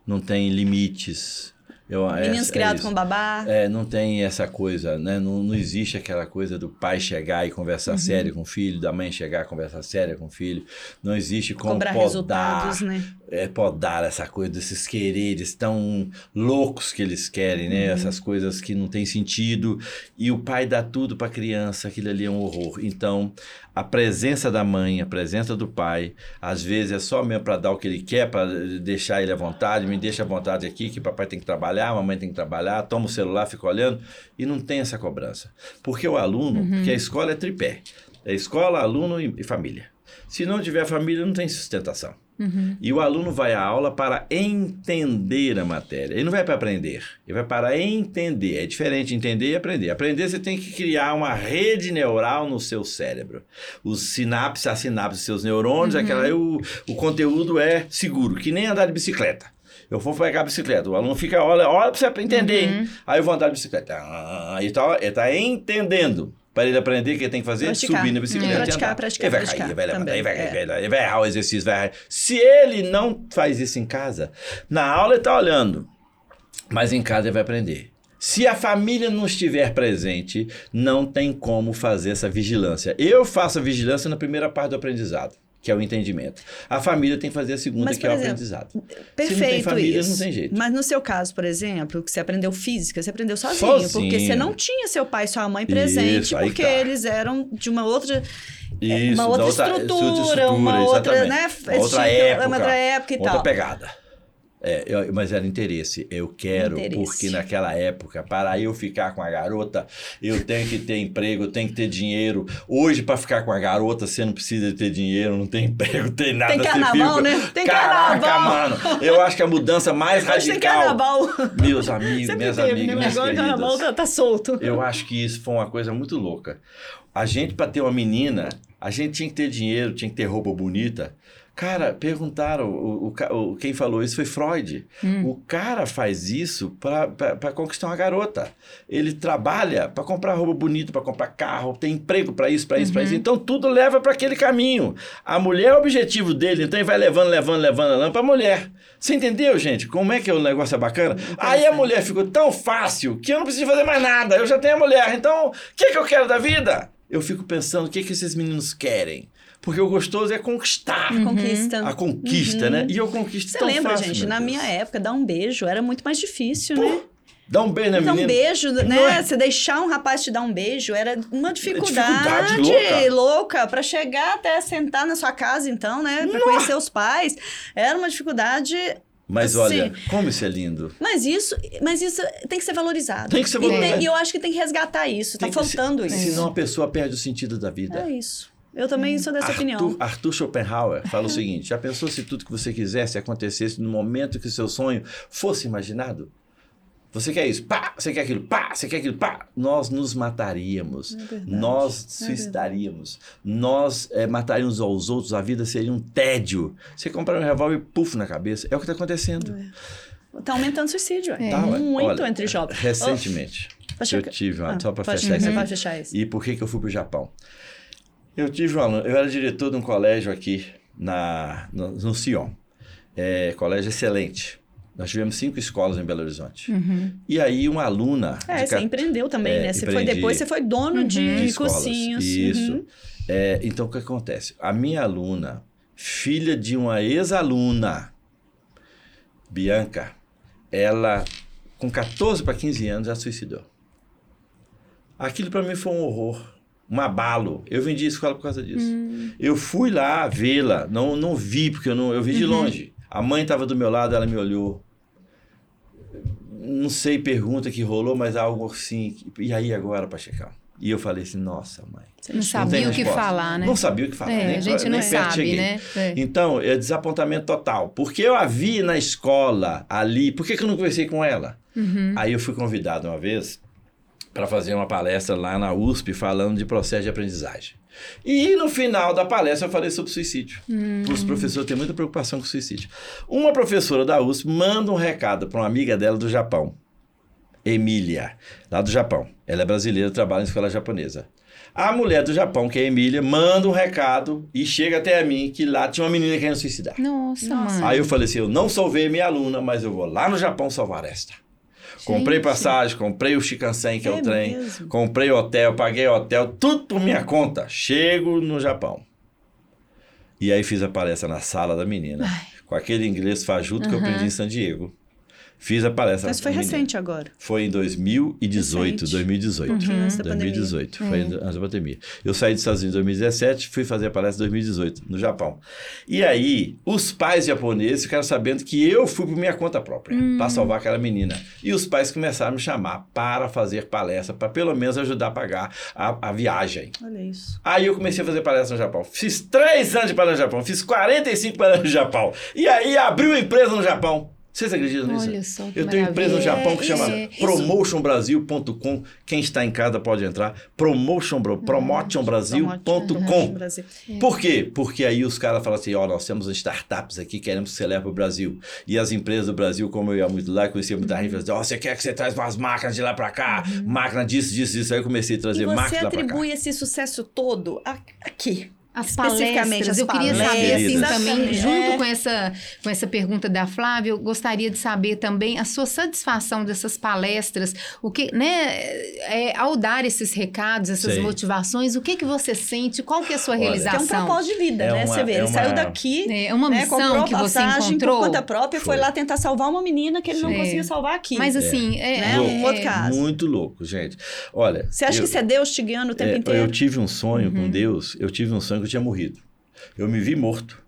Não tem limites. Eu, Meninos é, criados é com babá. É, não tem essa coisa, né? Não, não existe aquela coisa do pai chegar e conversar uhum. sério com o filho, da mãe chegar e conversar séria com o filho. Não existe como Cobrar podar, resultados, né? É, podar essa coisa desses quereres tão loucos que eles querem, né? Uhum. Essas coisas que não tem sentido. E o pai dá tudo para a criança, aquilo ali é um horror. Então, a presença da mãe, a presença do pai, às vezes é só mesmo para dar o que ele quer, para deixar ele à vontade, me deixa à vontade aqui, que papai tem que trabalhar, a mamãe tem que trabalhar, toma o celular, fica olhando, e não tem essa cobrança. Porque o aluno, uhum. porque a escola é tripé, é escola, aluno e família. Se não tiver família, não tem sustentação. Uhum. E o aluno vai à aula para entender a matéria. Ele não vai para aprender, ele vai para entender. É diferente entender e aprender. Aprender, você tem que criar uma rede neural no seu cérebro. Os sinapses, a sinapse dos seus neurônios, uhum. aquela, o, o conteúdo é seguro, que nem andar de bicicleta. Eu vou pegar a bicicleta. O aluno fica, olha, olha para você entender. Uhum. Aí eu vou andar de bicicleta. Ah, ele está entendendo para ele aprender o que ele tem que fazer, praticar. subir na bicicleta. É. Praticar, praticar, ele vai praticar. cair, vai levantar, ele vai, é. vai, vai, vai errar o exercício, vai Se ele não faz isso em casa, na aula ele está olhando, mas em casa ele vai aprender. Se a família não estiver presente, não tem como fazer essa vigilância. Eu faço a vigilância na primeira parte do aprendizado, que é o entendimento. A família tem que fazer a segunda, Mas, que é o exemplo, aprendizado. Perfeito Se não tem família, isso. não tem jeito. Mas no seu caso, por exemplo, que você aprendeu física, você aprendeu sozinho, Sozinho. porque você não tinha seu pai e sua mãe presente, Isso, porque tá. eles eram de uma outra Isso, uma outra da estrutura, uma outra, né, Uma outra tinham- época. uma outra época e outra tal. pegada. É, eu- mas era interesse. Eu quero, Interesse. porque naquela época, para eu ficar com a garota, eu tenho que ter emprego, eu tenho que ter dinheiro. Hoje, para ficar com a garota, você não precisa ter dinheiro, não tem emprego, tem nada. Tem carnaval, fica- né? Tem Caraca, carnaval. mano. Eu acho que a mudança mais Hoje tem radical. carnaval. Meus amigos, Sempre minhas teve, amigas, né? minhas agora o carnaval tá, tá solto. Eu acho que isso foi uma coisa muito louca. A gente, para ter uma menina, a gente tinha que ter dinheiro, tinha que ter roupa bonita. Cara, perguntaram, o, o quem falou isso foi Freud. O cara faz isso para conquistar uma garota. Ele trabalha para comprar roupa bonita, para comprar carro, tem emprego para isso, para isso, para isso. Então tudo leva para aquele caminho. A mulher é o objetivo dele, então ele vai levando, levando, levando, levando para a mulher. Você entendeu, gente? Como é que o negócio é bacana? Aí a mulher ficou tão fácil que eu não preciso fazer mais nada. Eu já tenho a mulher. Então, o que, que eu quero da vida? Eu fico pensando o que, que esses meninos querem. Porque o gostoso é conquistar. Conquista. A conquista, né? E eu conquisto Você tão lembra, fácil, gente? Na minha época, dar um beijo era muito mais difícil, né? Dá um beijo na Dar um menina. beijo, né? é? Você deixar um rapaz te dar um beijo era uma dificuldade dificuldade, louca. louca para chegar até sentar na sua casa, então, né? Para conhecer os pais. Era uma dificuldade. Mas Assim. olha, como isso é lindo. Mas isso, mas isso tem que ser valorizado. Tem que ser E tem- valorizado. E, eu acho que tem que resgatar isso. Tem tá que ser- faltando isso. Senão a pessoa perde o sentido da vida. É isso. Eu também sou dessa Arthur, opinião. Arthur Schopenhauer fala o seguinte: já pensou se tudo que você quisesse acontecesse no momento que o seu sonho fosse imaginado? Você quer isso, pá, você quer aquilo, pá, você quer aquilo, pá. Nós nos mataríamos, É nós é suicidaríamos, nós eh, mataríamos aos outros, a vida seria um tédio. Você comprar um revólver, puf, na cabeça. É o que está acontecendo. Tá aumentando o suicídio. É. Tá. Muito Olha, entre jovens. Recentemente, Pode eu tive uma, Ah, só para fechar pode fechar isso. E por que, que eu fui para o Japão? Eu tive um aluno, eu era diretor de um colégio aqui na, no, no Sion. É, colégio excelente. Nós tivemos cinco escolas em Belo Horizonte. E aí uma aluna... É, de você empreendeu também, É, né? Você foi depois, você foi dono de, de escolas. cursinhos. Isso. Uhum. É, então, o que acontece? A minha aluna, filha de uma ex-aluna, Bianca, ela, com 14 para 15 anos, já suicidou. Aquilo para mim foi um horror, um abalo. Eu vendi a escola por causa disso. Eu fui lá vê-la, não, não vi, porque eu, não, eu vi de longe. A mãe estava do meu lado, ela me olhou. Não sei pergunta que rolou, mas algo assim. E aí agora, Pacheco? E eu falei assim, nossa, mãe. Não tem sabia o que falar, né? Não sabia o que falar. É, nem, a gente nem não sabe, cheguei. né? É. Então, é desapontamento total. Porque eu a vi na escola, ali. Por que, que eu não conversei com ela? Uhum. Aí eu fui convidado uma vez para fazer uma palestra lá na USP falando de processo de aprendizagem. E no final da palestra eu falei sobre suicídio. Hum. Os professores têm muita preocupação com suicídio. Uma professora da USP manda um recado para uma amiga dela do Japão, Emília, lá do Japão. Ela é brasileira, trabalha em escola japonesa. A mulher do Japão, que é a Emília, manda um recado e chega até a mim que lá tinha uma menina querendo suicidar. Nossa, Nossa. mãe. Aí eu falei assim: eu não salvei minha aluna, mas eu vou lá no Japão salvar esta. Comprei Gente. passagem, comprei o Shinkansen, que é, É o trem, mesmo? comprei hotel, paguei hotel, tudo por minha conta. Chego no Japão. E aí fiz a palestra na sala da menina, com aquele inglês fajuto que eu aprendi em San Diego. Fiz a palestra. Mas foi recente agora. Foi em 2018, Recente. 2018. Um pouquinho antes da 2018, foi É. antes da pandemia. Eu saí dos Estados Unidos em 2017, fui fazer a palestra em 2018, no Japão. E aí, os pais japoneses ficaram sabendo que eu fui por minha conta própria, para salvar aquela menina. E os pais começaram a me chamar para fazer palestra, para pelo menos ajudar a pagar a, a viagem. Olha isso. Aí eu comecei a fazer palestra no Japão. Fiz três anos de palestra no Japão, fiz 45 palestras no Japão. E aí abriu empresa no Japão. Vocês acreditam nisso? Olha só Eu tenho uma empresa no maravilha. Japão que É, chama isso- promotionbrasil.com. Quem está em casa pode entrar. Promotion, promotionbrasil.com. Brasil. Por quê? Porque aí os caras falam assim: ó, nós temos startups aqui, queremos que você leve para o Brasil. E as empresas do Brasil, como eu ia muito lá, conhecia muita gente, falavam assim: ó, você quer que você traz umas máquinas de lá para cá? Máquina disso, disso, disso. Aí eu comecei a trazer você máquinas lá para cá. atribui esse sucesso todo aqui. As palestras. As eu queria saber assim também, junto é. com essa com essa pergunta da Flávia, eu gostaria de saber também a sua satisfação dessas palestras, o que, né, é, ao dar esses recados, essas Sei. motivações, o que que você sente? Qual que é a sua Olha, realização? É um propósito de vida, é né? Uma, você vê, ele uma... saiu daqui, é uma né, missão né, que você encontrou por conta própria, foi. foi. lá tentar salvar uma menina que ele Sim. não conseguia salvar aqui. Mas assim, é, é né? um outro caso. Muito louco, gente. Olha, você acha eu, que isso é Deus te guiando o tempo inteiro? Eu tive um sonho uhum. com Deus, eu tive um sonho que eu tinha morrido. Eu me vi morto.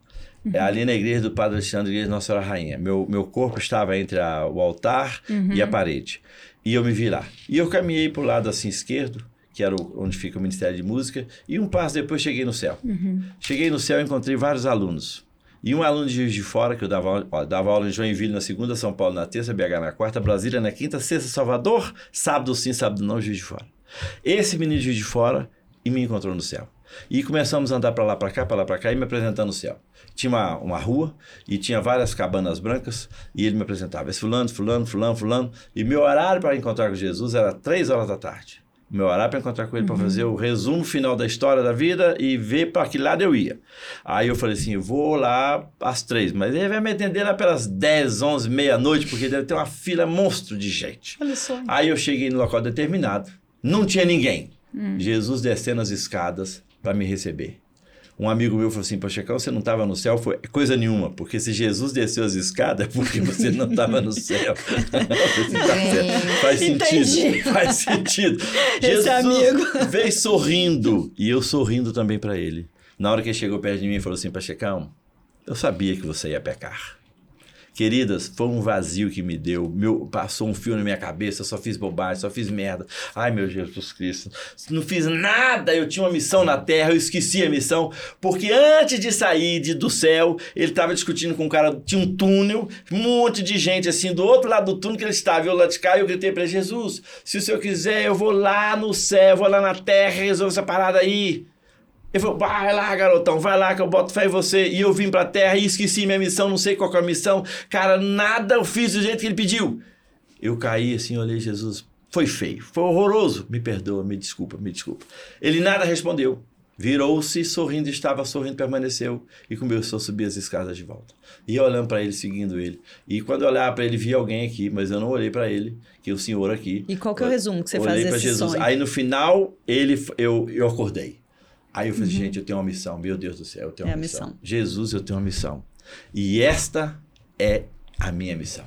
Uhum. Ali na igreja do Padre Alexandre, igreja Nossa Senhora Rainha. Meu, meu corpo estava entre a, o altar uhum. e a parede. E eu me vi lá. E eu caminhei para o lado assim esquerdo, que era o, onde fica o Ministério de Música, e um passo depois cheguei no céu. Uhum. Cheguei no céu e encontrei vários alunos. E um aluno de Juiz de Fora, que eu dava, ó, dava aula em Joinville na segunda, São Paulo na terça, BH na quarta, Brasília na quinta, sexta, Salvador, sábado sim, sábado não, Juiz de Fora. Esse menino de Juiz de Fora e me encontrou no céu. E começamos a andar para lá, para cá, para lá, para cá e me apresentando no céu. Tinha uma, uma rua e tinha várias cabanas brancas e ele me apresentava. Esse fulano, fulano, fulano, fulano. E meu horário para encontrar com Jesus era três horas da tarde. Meu horário para encontrar com ele, uhum. para fazer o resumo final da história da vida e ver para que lado eu ia. Aí eu falei assim: eu vou lá às três, mas ele vai me atender lá pelas dez, onze, meia-noite, porque deve ter uma fila monstro de gente. Olha só. Aí eu cheguei no local determinado, não tinha ninguém. Hum. Jesus descendo as escadas, para me receber. Um amigo meu falou assim, Pachecão, você não estava no céu? Foi coisa nenhuma, porque se Jesus desceu as escadas é porque você não estava no céu. faz sentido, Entendi. faz sentido. Esse Jesus amigo. veio sorrindo, e eu sorrindo também para ele. Na hora que ele chegou perto de mim, ele falou assim, Pachecão, eu sabia que você ia pecar. Queridas, foi um vazio que me deu. Meu, passou um fio na minha cabeça, só fiz bobagem, só fiz merda. Ai, meu Jesus Cristo. Não fiz nada. Eu tinha uma missão na terra, eu esqueci a missão. Porque antes de sair de, do céu, ele estava discutindo com um cara, tinha um túnel, um monte de gente assim, do outro lado do túnel que ele estava, eu lá de cá, eu gritei para Jesus, se o senhor quiser, eu vou lá no céu, vou lá na terra resolvo essa parada aí. Ele falou, vai lá, garotão, vai lá que eu boto fé em você. E eu vim pra terra e esqueci minha missão, não sei qual é a missão. Cara, nada eu fiz do jeito que ele pediu. Eu caí assim, olhei Jesus. Foi feio, foi horroroso. Me perdoa, me desculpa, me desculpa. Ele nada respondeu. Virou-se, sorrindo, estava sorrindo, permaneceu e começou a subir as escadas de volta. E eu olhando para ele, seguindo ele. E quando eu olhava para ele, vi alguém aqui, mas eu não olhei para ele, que é o senhor aqui. E qual que é o resumo que você faz desse Jesus. sonho? Aí no final, ele, eu, eu acordei. Aí eu falei, uhum. gente, eu tenho uma missão. Meu Deus do céu, eu tenho é uma missão. missão. Jesus, eu tenho uma missão. E esta é a minha missão.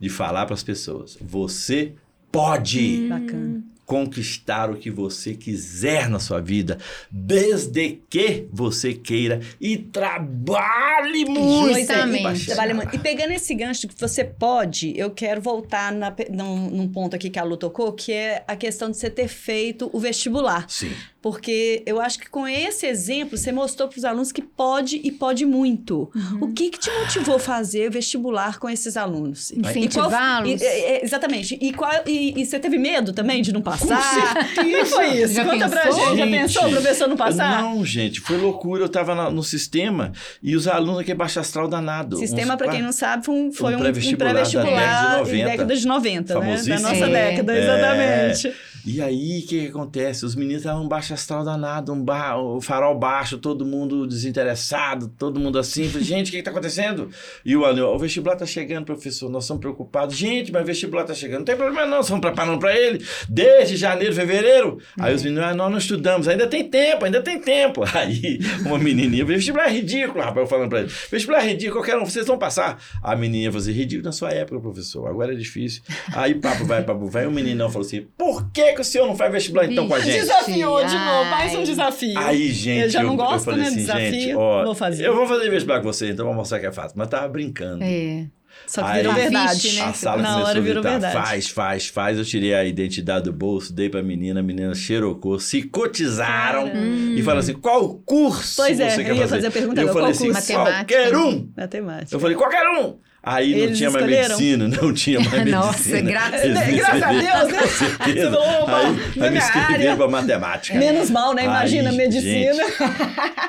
De falar para as pessoas, você pode. Hum. Conquistar o que você quiser na sua vida, desde que você queira e trabalhe muito. Justamente. Trabalhe muito. E pegando esse gancho que você pode, eu quero voltar na, num, num ponto aqui que a Lu tocou, que é a questão de você ter feito o vestibular. Sim. Porque eu acho que com esse exemplo, você mostrou para os alunos que pode e pode muito. Uhum. O que, que te motivou a fazer vestibular com esses alunos? Incentivá-los? Exatamente. E, qual, e, e, você teve medo também de não passar? O que foi isso? Já Conta pensou? pra gente. Já pensou o professor não passar? Não, gente. Foi loucura. Eu estava no sistema e os alunos aqui baixo astral danado. Sistema, para quem não sabe, foi um, foi um, um pré-vestibular, um pré da década de 90. Década de 90, né? Da nossa é, década, exatamente. É. E aí, o que, que, acontece? Os meninos estavam um baixo astral danado, um bar, o farol baixo, todo mundo desinteressado, todo mundo assim. Falei, gente, o que, está acontecendo? E o anel, o vestibular está chegando, professor, nós estamos preocupados. Gente, mas o vestibular está chegando, não tem problema não, estamos preparando para ele desde janeiro, fevereiro. Uhum. Aí os meninos, ah, nós não estudamos, ainda tem tempo, ainda tem tempo. Aí uma menininha, vestibular é ridículo, rapaz, eu falando para ele, vestibular é ridículo, qualquer um, vocês vão passar. A menininha falou assim, ridículo na sua época, professor, agora é difícil. Aí papo vai, papo vai, o meninão falou assim, por que que o senhor não faz vestibular então com a gente? Desafiou de novo, mais um desafio. Aí, gente, eu já não eu, gosto, eu falei né, assim, desafio, gente, ó, vou fazer. Eu vou fazer vestibular com você, então vou mostrar que é fácil. Mas tava brincando. É. Só que virou verdade, né? A sala Na hora virou verdade. Faz, faz, faz. Eu tirei a identidade do bolso, dei pra menina, a menina xerocou, se cotizaram hum. e falaram assim: qual curso pois é, você quer fazer? fazer a pergunta eu falei assim: qualquer um. Matemática. Eu falei: qualquer um. Aí não Eles tinha mais escolheram? medicina, não tinha mais medicina. Nossa, graças- Eles me graças a Deus, né? Com certeza. Aí, aí me escreveram pra matemática. Menos mal, né? Imagina, Aí, medicina.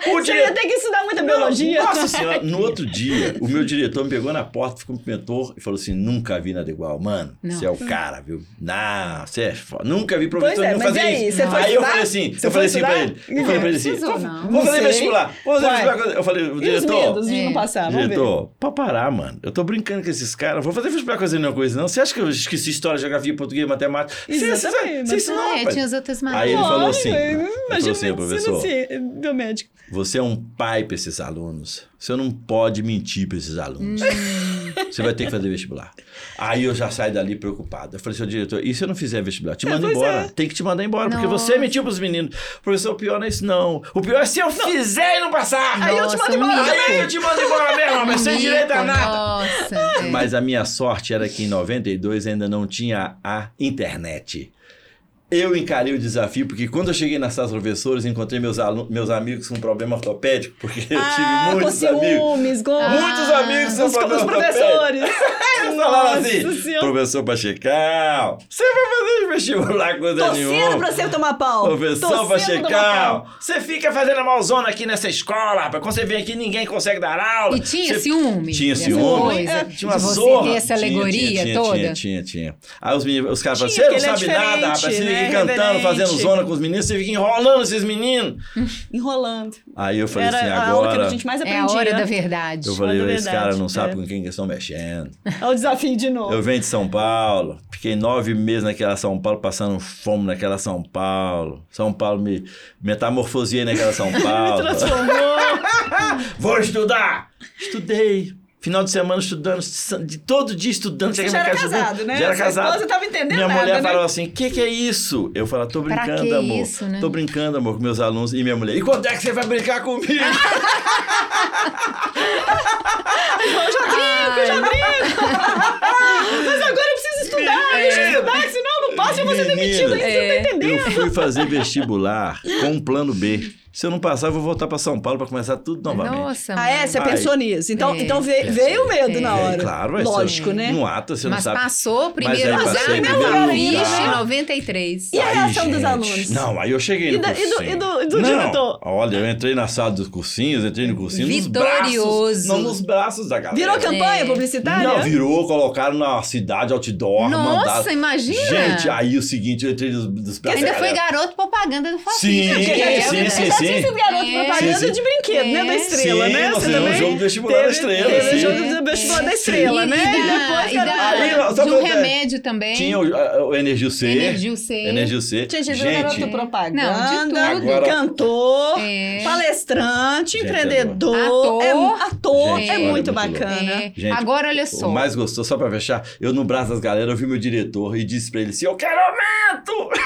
O Você dire- ia ter que estudar muita biologia. Nossa senhora, no outro dia, o meu diretor me pegou na porta, ficou cumprimentou e falou assim: nunca vi nada igual. Mano, Não. você é o cara, viu? Não, você é foda. Nunca vi professor é, nenhum fazer aí, isso. você foi aí eu falei assim, Você eu falei assim pra estudar? ele. Eu falei pra ele assim: vou, não. Não fazer vestibular. Vou fazer vestibular. Eu falei, E os diretor. medos de não passar? Vamos ver. Diretor, pra parar, mano. Eu tô brincando com esses caras. Vou fazer vestibular coisa nenhuma coisa, não. Você acha que eu esqueci história, geografia, português, matemática? Você- você- Exatamente, Você isso Ah, não, é, rapaz. tinha as outras Aí ele matérias. falou assim, Ai, ele falou Imagina assim, professor. assim, biomédico. Você é um pai para esses alunos. Você não pode mentir para esses alunos. Você vai ter que fazer vestibular. Aí eu já saio dali preocupado. Eu falei, seu diretor, e se eu não fizer vestibular? Te É, manda pois embora. é. Tem que te mandar embora, porque Nossa. você mentiu para os meninos. Professor, o pior não é isso, não. O pior é se eu fizer e não passar. Aí eu te Nossa, mando embora mico. Aí eu te mando embora mesmo, mas sem direito a nada. Nossa. é. Mas a minha sorte era que em 92 ainda não tinha a internet. Eu encarei o desafio, porque quando eu cheguei na sala dos professores, encontrei meus, meus amigos com problema ortopédico, porque eu ah, tive muitos com amigos. ciúmes, com... Muitos amigos com os, problema os professores. Eles falaram assim, Senhora. professor Pachecal, você vai fazer vestibular coisa Torcendo nenhuma. pra você tomar pau. Professor Torcendo Pachecal, você fica fazendo a malzona aqui nessa escola, rapaz. Quando você vem aqui, ninguém consegue dar aula. E tinha Você- ciúme. Tinha ciúme. coisa, É, tinha uma você zorra. ter essa Tinha, alegoria tinha, toda. Tinha, tinha, tinha. Aí os, meninos, os caras Tinha, você não é sabe nada, rapaz. Você diferente, fica né? cantando, fazendo zona com os meninos, você fica enrolando esses meninos. Enrolando. Aí eu falei Era assim, a aula que agora... a gente mais É aprendia. a hora da verdade. Eu falei, esse verdade, cara não sabe é. com quem que estão mexendo. Olha o desafio de novo. Eu venho de São Paulo, fiquei nove meses naquela São Paulo, passando fome naquela São Paulo. São Paulo me metamorfoseei naquela São Paulo. Transformou. Vou estudar! Estudei. Final de semana estudando, de todo dia estudando. Você já era estudando. casado, né? Já era Sua casado. tava entendendo Minha nada, mulher né? falou assim, o que, que é isso? Eu falo, tô brincando, que amor. isso, né? Tô brincando, amor, com meus alunos. E minha mulher, e quando é que você vai brincar comigo? Eu já brinco, eu já brinco. Mas agora eu preciso estudar, deixa eu estudar, senão eu não passo e eu vou ser demitido. Aí você não tá entendendo. Eu fui fazer vestibular com um plano B. Se eu não passar, eu vou voltar pra São Paulo pra começar tudo novamente. Nossa, Ah, é? Você pensou nisso. Então, É. então veio, veio o medo na É. hora. Claro, vai Lógico, né? No ato, você não Mas sabe. passou, primeiro em primeiro primeiro lugar, em 93. E a Aí, reação dos gente, alunos? Não, aí eu cheguei E no da- e do- cursinho. e do- e do não, diretor? Olha, eu entrei na sala dos cursinhos, entrei no cursinho nos Vitorioso. braços. Não nos braços da galera. Virou campanha É. publicitária? Não, virou, colocaram na cidade outdoor, Nossa, mandaram. imagina! Gente, aí o seguinte, eu entrei nos, nos braços Ainda da foi garoto propaganda do fascismo. Sim, que sim, é, sim, tinha esses garotos É. propaganda Sim, sim. de brinquedo, né? Da É. estrela, Sim, né? Você também um jogo do vestibular da estrela, Teve sim. jogo do vestibular da estrela, né? E, depois da, era- de um remédio também. Tinha o, o Energio C. Energio C. Energio C. Tinha gente, garoto propaganda, Não, de tudo. Cantor, É. palestrante, empreendedor, Ator. é, é muito bacana. É. Agora, olha só. O mais gostoso, só pra fechar, eu no braço das galera, eu vi meu diretor e disse pra ele assim: Eu quero aumento!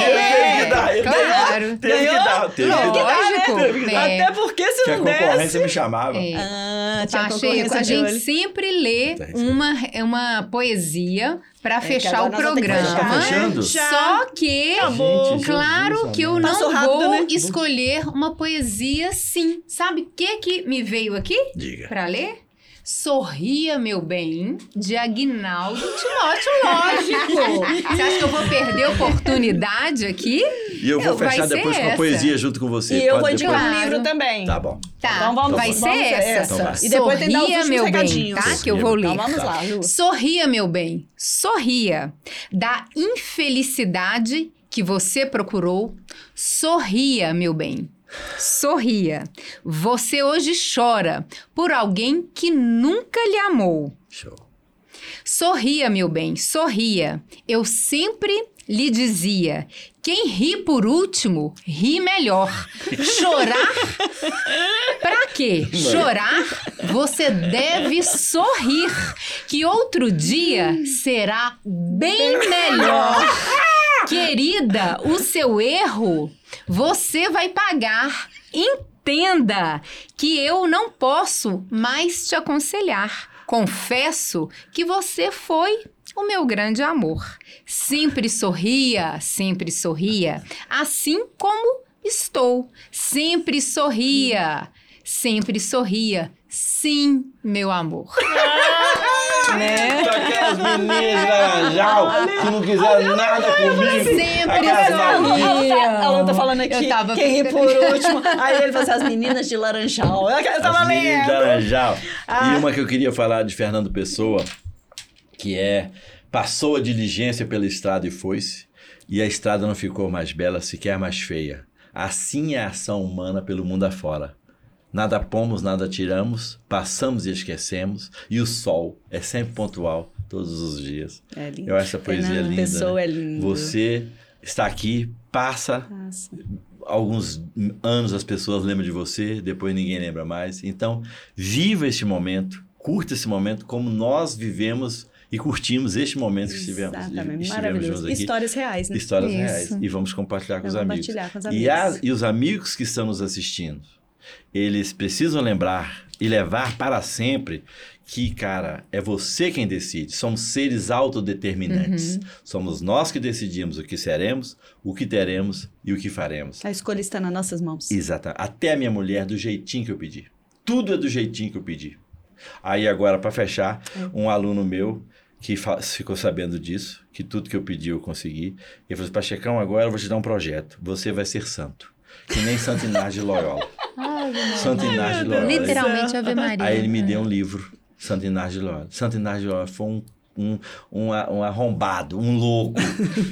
Ah, dar, ele claro. teve que Ganhou? dar, teve que dar. Lógico. Teve que dar. É. Até porque se Que a não concorrência desse... me chamava. É. Ah, tinha Pacheco, concorrência a gente olho. sempre lê Tá, uma, uma poesia para que fechar o nós vamos ter que programa. fechar. Tá fechando? Já. Só que, Acabou. Gente, claro Jesus que eu não rápido, vou né? escolher uma poesia sim. Sabe o que que me veio aqui Diga. para ler? Sorria, meu bem, de Aguinaldo Timóteo, lógico. Você acha que eu vou perder a oportunidade aqui? E eu vou Vai fechar depois com a essa. poesia junto com você. E eu vou indicar um livro também. Tá bom. Tá, Então vamos- vai vamos ser essa. essa. Então. E depois tem os Sorria, meu bem, tá? Que eu vou ler. Então vamos lá, Lu. Sorria, meu bem, sorria. Da infelicidade que você procurou, sorria, meu bem. Sorria. Você hoje chora por alguém que nunca lhe amou. Show. Sorria, meu bem, sorria. Eu sempre lhe dizia: quem ri por último, ri melhor. Chorar? Pra quê? Chorar? Você deve sorrir, que outro dia será bem melhor. Querida, o seu erro você vai pagar. Entenda que eu não posso mais te aconselhar. Confesso que você foi o meu grande amor. Sempre sorria, sempre sorria, assim como estou. Sempre sorria, sempre sorria, Sim, meu amor. Né? Aquelas meninas de laranjal que não quiseram nada comigo. Sempre. A Lu tá falando aqui, eu tava quem ri por último. Aí ele falou assim, as meninas de laranjal. Eu tava as meninas de laranjal. Ah. E uma que eu queria falar de Fernando Pessoa, que é, passou a diligência pela estrada e foi-se, e a estrada não ficou mais bela, sequer mais feia. Assim é a ação humana pelo mundo afora. Nada pomos, nada tiramos, passamos e esquecemos, e o sol é sempre pontual todos os dias. É lindo. Eu acho essa poesia Fernando linda. Pessoa né? é lindo. Você está aqui, passa, passa, alguns anos as pessoas lembram de você, depois ninguém lembra mais. Então, viva este momento, curta esse momento como nós vivemos e curtimos este momento que estivemos, Exatamente, estivemos maravilhoso. Aqui. Histórias reais, né? Histórias Isso. reais. E vamos compartilhar com, vamos os, amigos. compartilhar com os amigos. E, as, e os amigos que estão nos assistindo, eles precisam lembrar e levar para sempre que, cara, é você quem decide. Somos seres autodeterminantes. Uhum. Somos nós que decidimos o que seremos, o que teremos e o que faremos. A escolha está nas nossas mãos. Exato. Até a minha mulher, do jeitinho que eu pedi. Tudo é do jeitinho que eu pedi. Aí agora, para fechar, é. um aluno meu que ficou sabendo disso, que tudo que eu pedi eu consegui. Ele falou assim, Pachecão, agora eu vou te dar um projeto. Você vai ser santo. Que nem Santo Inácio de Loyola. Santo Inácio de Loyola. Literalmente Ave Maria. Aí ele me deu um livro, Santo Inácio de Loyola. Santo Inácio de Loyola foi um, um, um, um arrombado, um louco,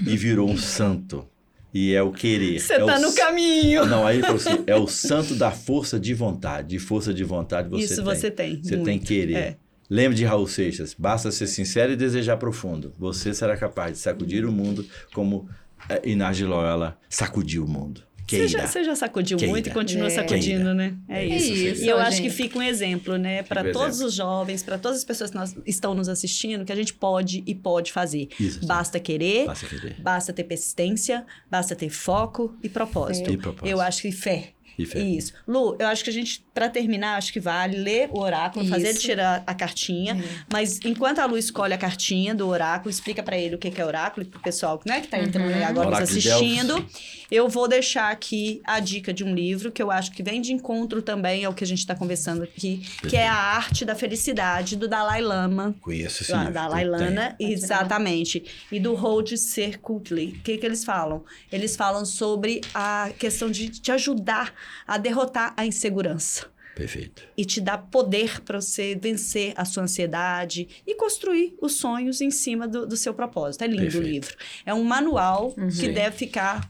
e virou um santo. E é o querer. Você é tá o... no caminho. Não, aí ele falou assim: é o santo da força de vontade. De força de vontade você Isso tem. você tem. Você muito. tem querer. É. Lembre de Raul Seixas: basta ser sincero e desejar profundo. Você será capaz de sacudir o mundo como eh, Inácio de Loyola sacudiu o mundo. Você já, você já, sacudiu Queira. muito e continua é. sacudindo, Queira. né? É, é isso. isso. E eu gente. acho que fica um exemplo, né? Para todos os jovens, para todas as pessoas que nós, estão nos assistindo, que a gente pode e pode fazer. Isso, basta, querer, basta querer, basta ter persistência, basta ter foco e propósito. E propósito. Eu acho que fé. Isso. Lu, eu acho que a gente, para terminar, acho que vale ler o oráculo, Isso. fazer ele tirar a cartinha. Uhum. Mas enquanto a Lu escolhe a cartinha do oráculo, explica para ele o que, que é oráculo, pro pessoal né, que tá entrando uhum. aí agora nos assistindo. Eu vou deixar aqui a dica de um livro que eu acho que vem de encontro também ao que a gente está conversando aqui, Perfeito. que é A Arte da Felicidade, do Dalai Lama. Conheço esse da, livro. Dalai Lama, exatamente. E do Hold Ser Kutley. O que, que eles falam? Eles falam sobre a questão de te ajudar a derrotar a insegurança. Perfeito. E te dá poder para você vencer a sua ansiedade e construir os sonhos em cima do, do seu propósito. É lindo Perfeito. o livro. É um manual uhum. que deve ficar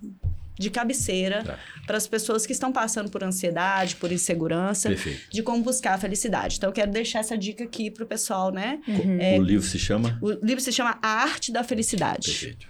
de cabeceira tá. para as pessoas que estão passando por ansiedade, por insegurança, Perfeito. de como buscar a felicidade. Então, eu quero deixar essa dica aqui para o pessoal, né? Uhum. É, o livro se chama? O livro se chama A Arte da Felicidade. Perfeito.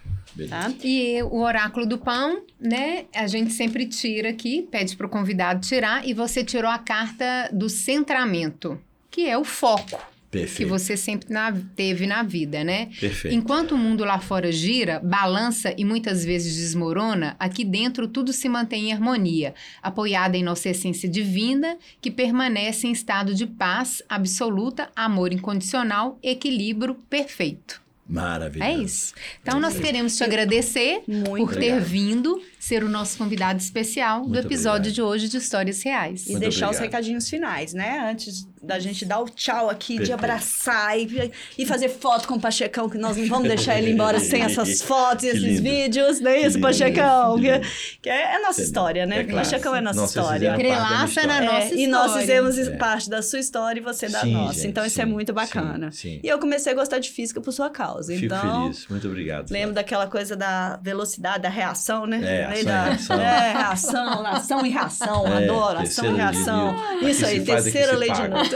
Tá? E o oráculo do pão, né? A gente sempre tira aqui, pede para o convidado tirar, e você tirou a carta do centramento, que é o foco. Perfeito. que você sempre na, teve na vida, né? Perfeito. Enquanto o mundo lá fora gira, balança e muitas vezes desmorona, aqui dentro tudo se mantém em harmonia, apoiada em nossa essência divina, que permanece em estado de paz absoluta, amor incondicional, equilíbrio perfeito. Maravilhoso. É isso. Então, nós queremos te agradecer Muito por ter vindo ser o nosso convidado especial Muito do episódio obrigado. de hoje de Histórias Reais. E Muito deixar obrigado. os recadinhos finais, né? Antes da gente dar o tchau aqui, Perfeito. de abraçar e, e fazer foto com o Pachecão, que nós não vamos deixar ele embora sem essas fotos e esses vídeos, não é isso, Pachecão? Que, que é, é nossa história, né? É Pachecão é nossa, nossa história. Entrelaça na nossa história. E nós fizemos é. parte da sua história e você da sim, nossa. Gente, então, isso é muito bacana. Sim, sim. E eu comecei a gostar de física por sua causa. Fico então, feliz. Muito obrigado. Lembro daquela coisa da velocidade, da reação, né? É, ação da, reação. É, reação, ação e reação. É, adoro, ação e reação. Isso aí, terceira lei de Newton.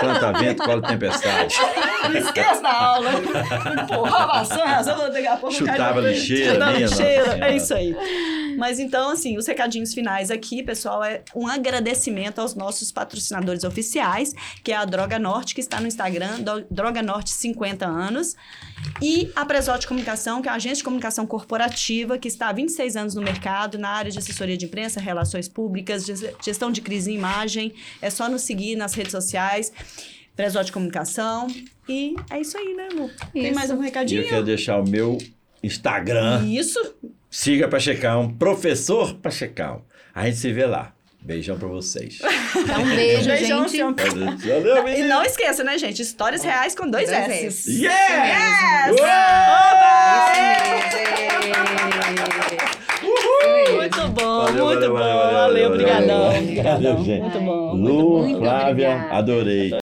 Planta vento, cola tempestade. Não esquece da aula. Empurrava ação e reação, daqui a pouco Chutava lixeira. Chutava lixeira, é isso aí. Mas então, assim, os recadinhos finais aqui, pessoal, é um agradecimento aos nossos patrocinadores oficiais, que é a Droga Norte, que está no Instagram, Droga Norte 50 anos, e a Presote Comunicação, que é a agência de comunicação corporativa, que está há 26 anos no mercado, na área de assessoria de imprensa, relações públicas, gestão de crise e imagem. É só nos seguir nas redes sociais. Presote Comunicação. E é isso aí, né, Lu? Tem mais um recadinho? Eu quero deixar o meu Instagram. Isso. Siga Pachecão, professor Pachecão. A gente se vê lá. Beijão pra vocês. Então, um beijo, Beijão, gente. senhor. Valeu, E não esqueça, né, gente? Histórias reais com dois Dois S. S. Yeah! Yes! Isso Muito bom, Valeu, muito valeu, bom. valeu, valeu, Valeu, valeu, obrigadão. valeu. obrigadão. Valeu, gente. Muito bom. Lu, Muito Flávia, obrigada. adorei.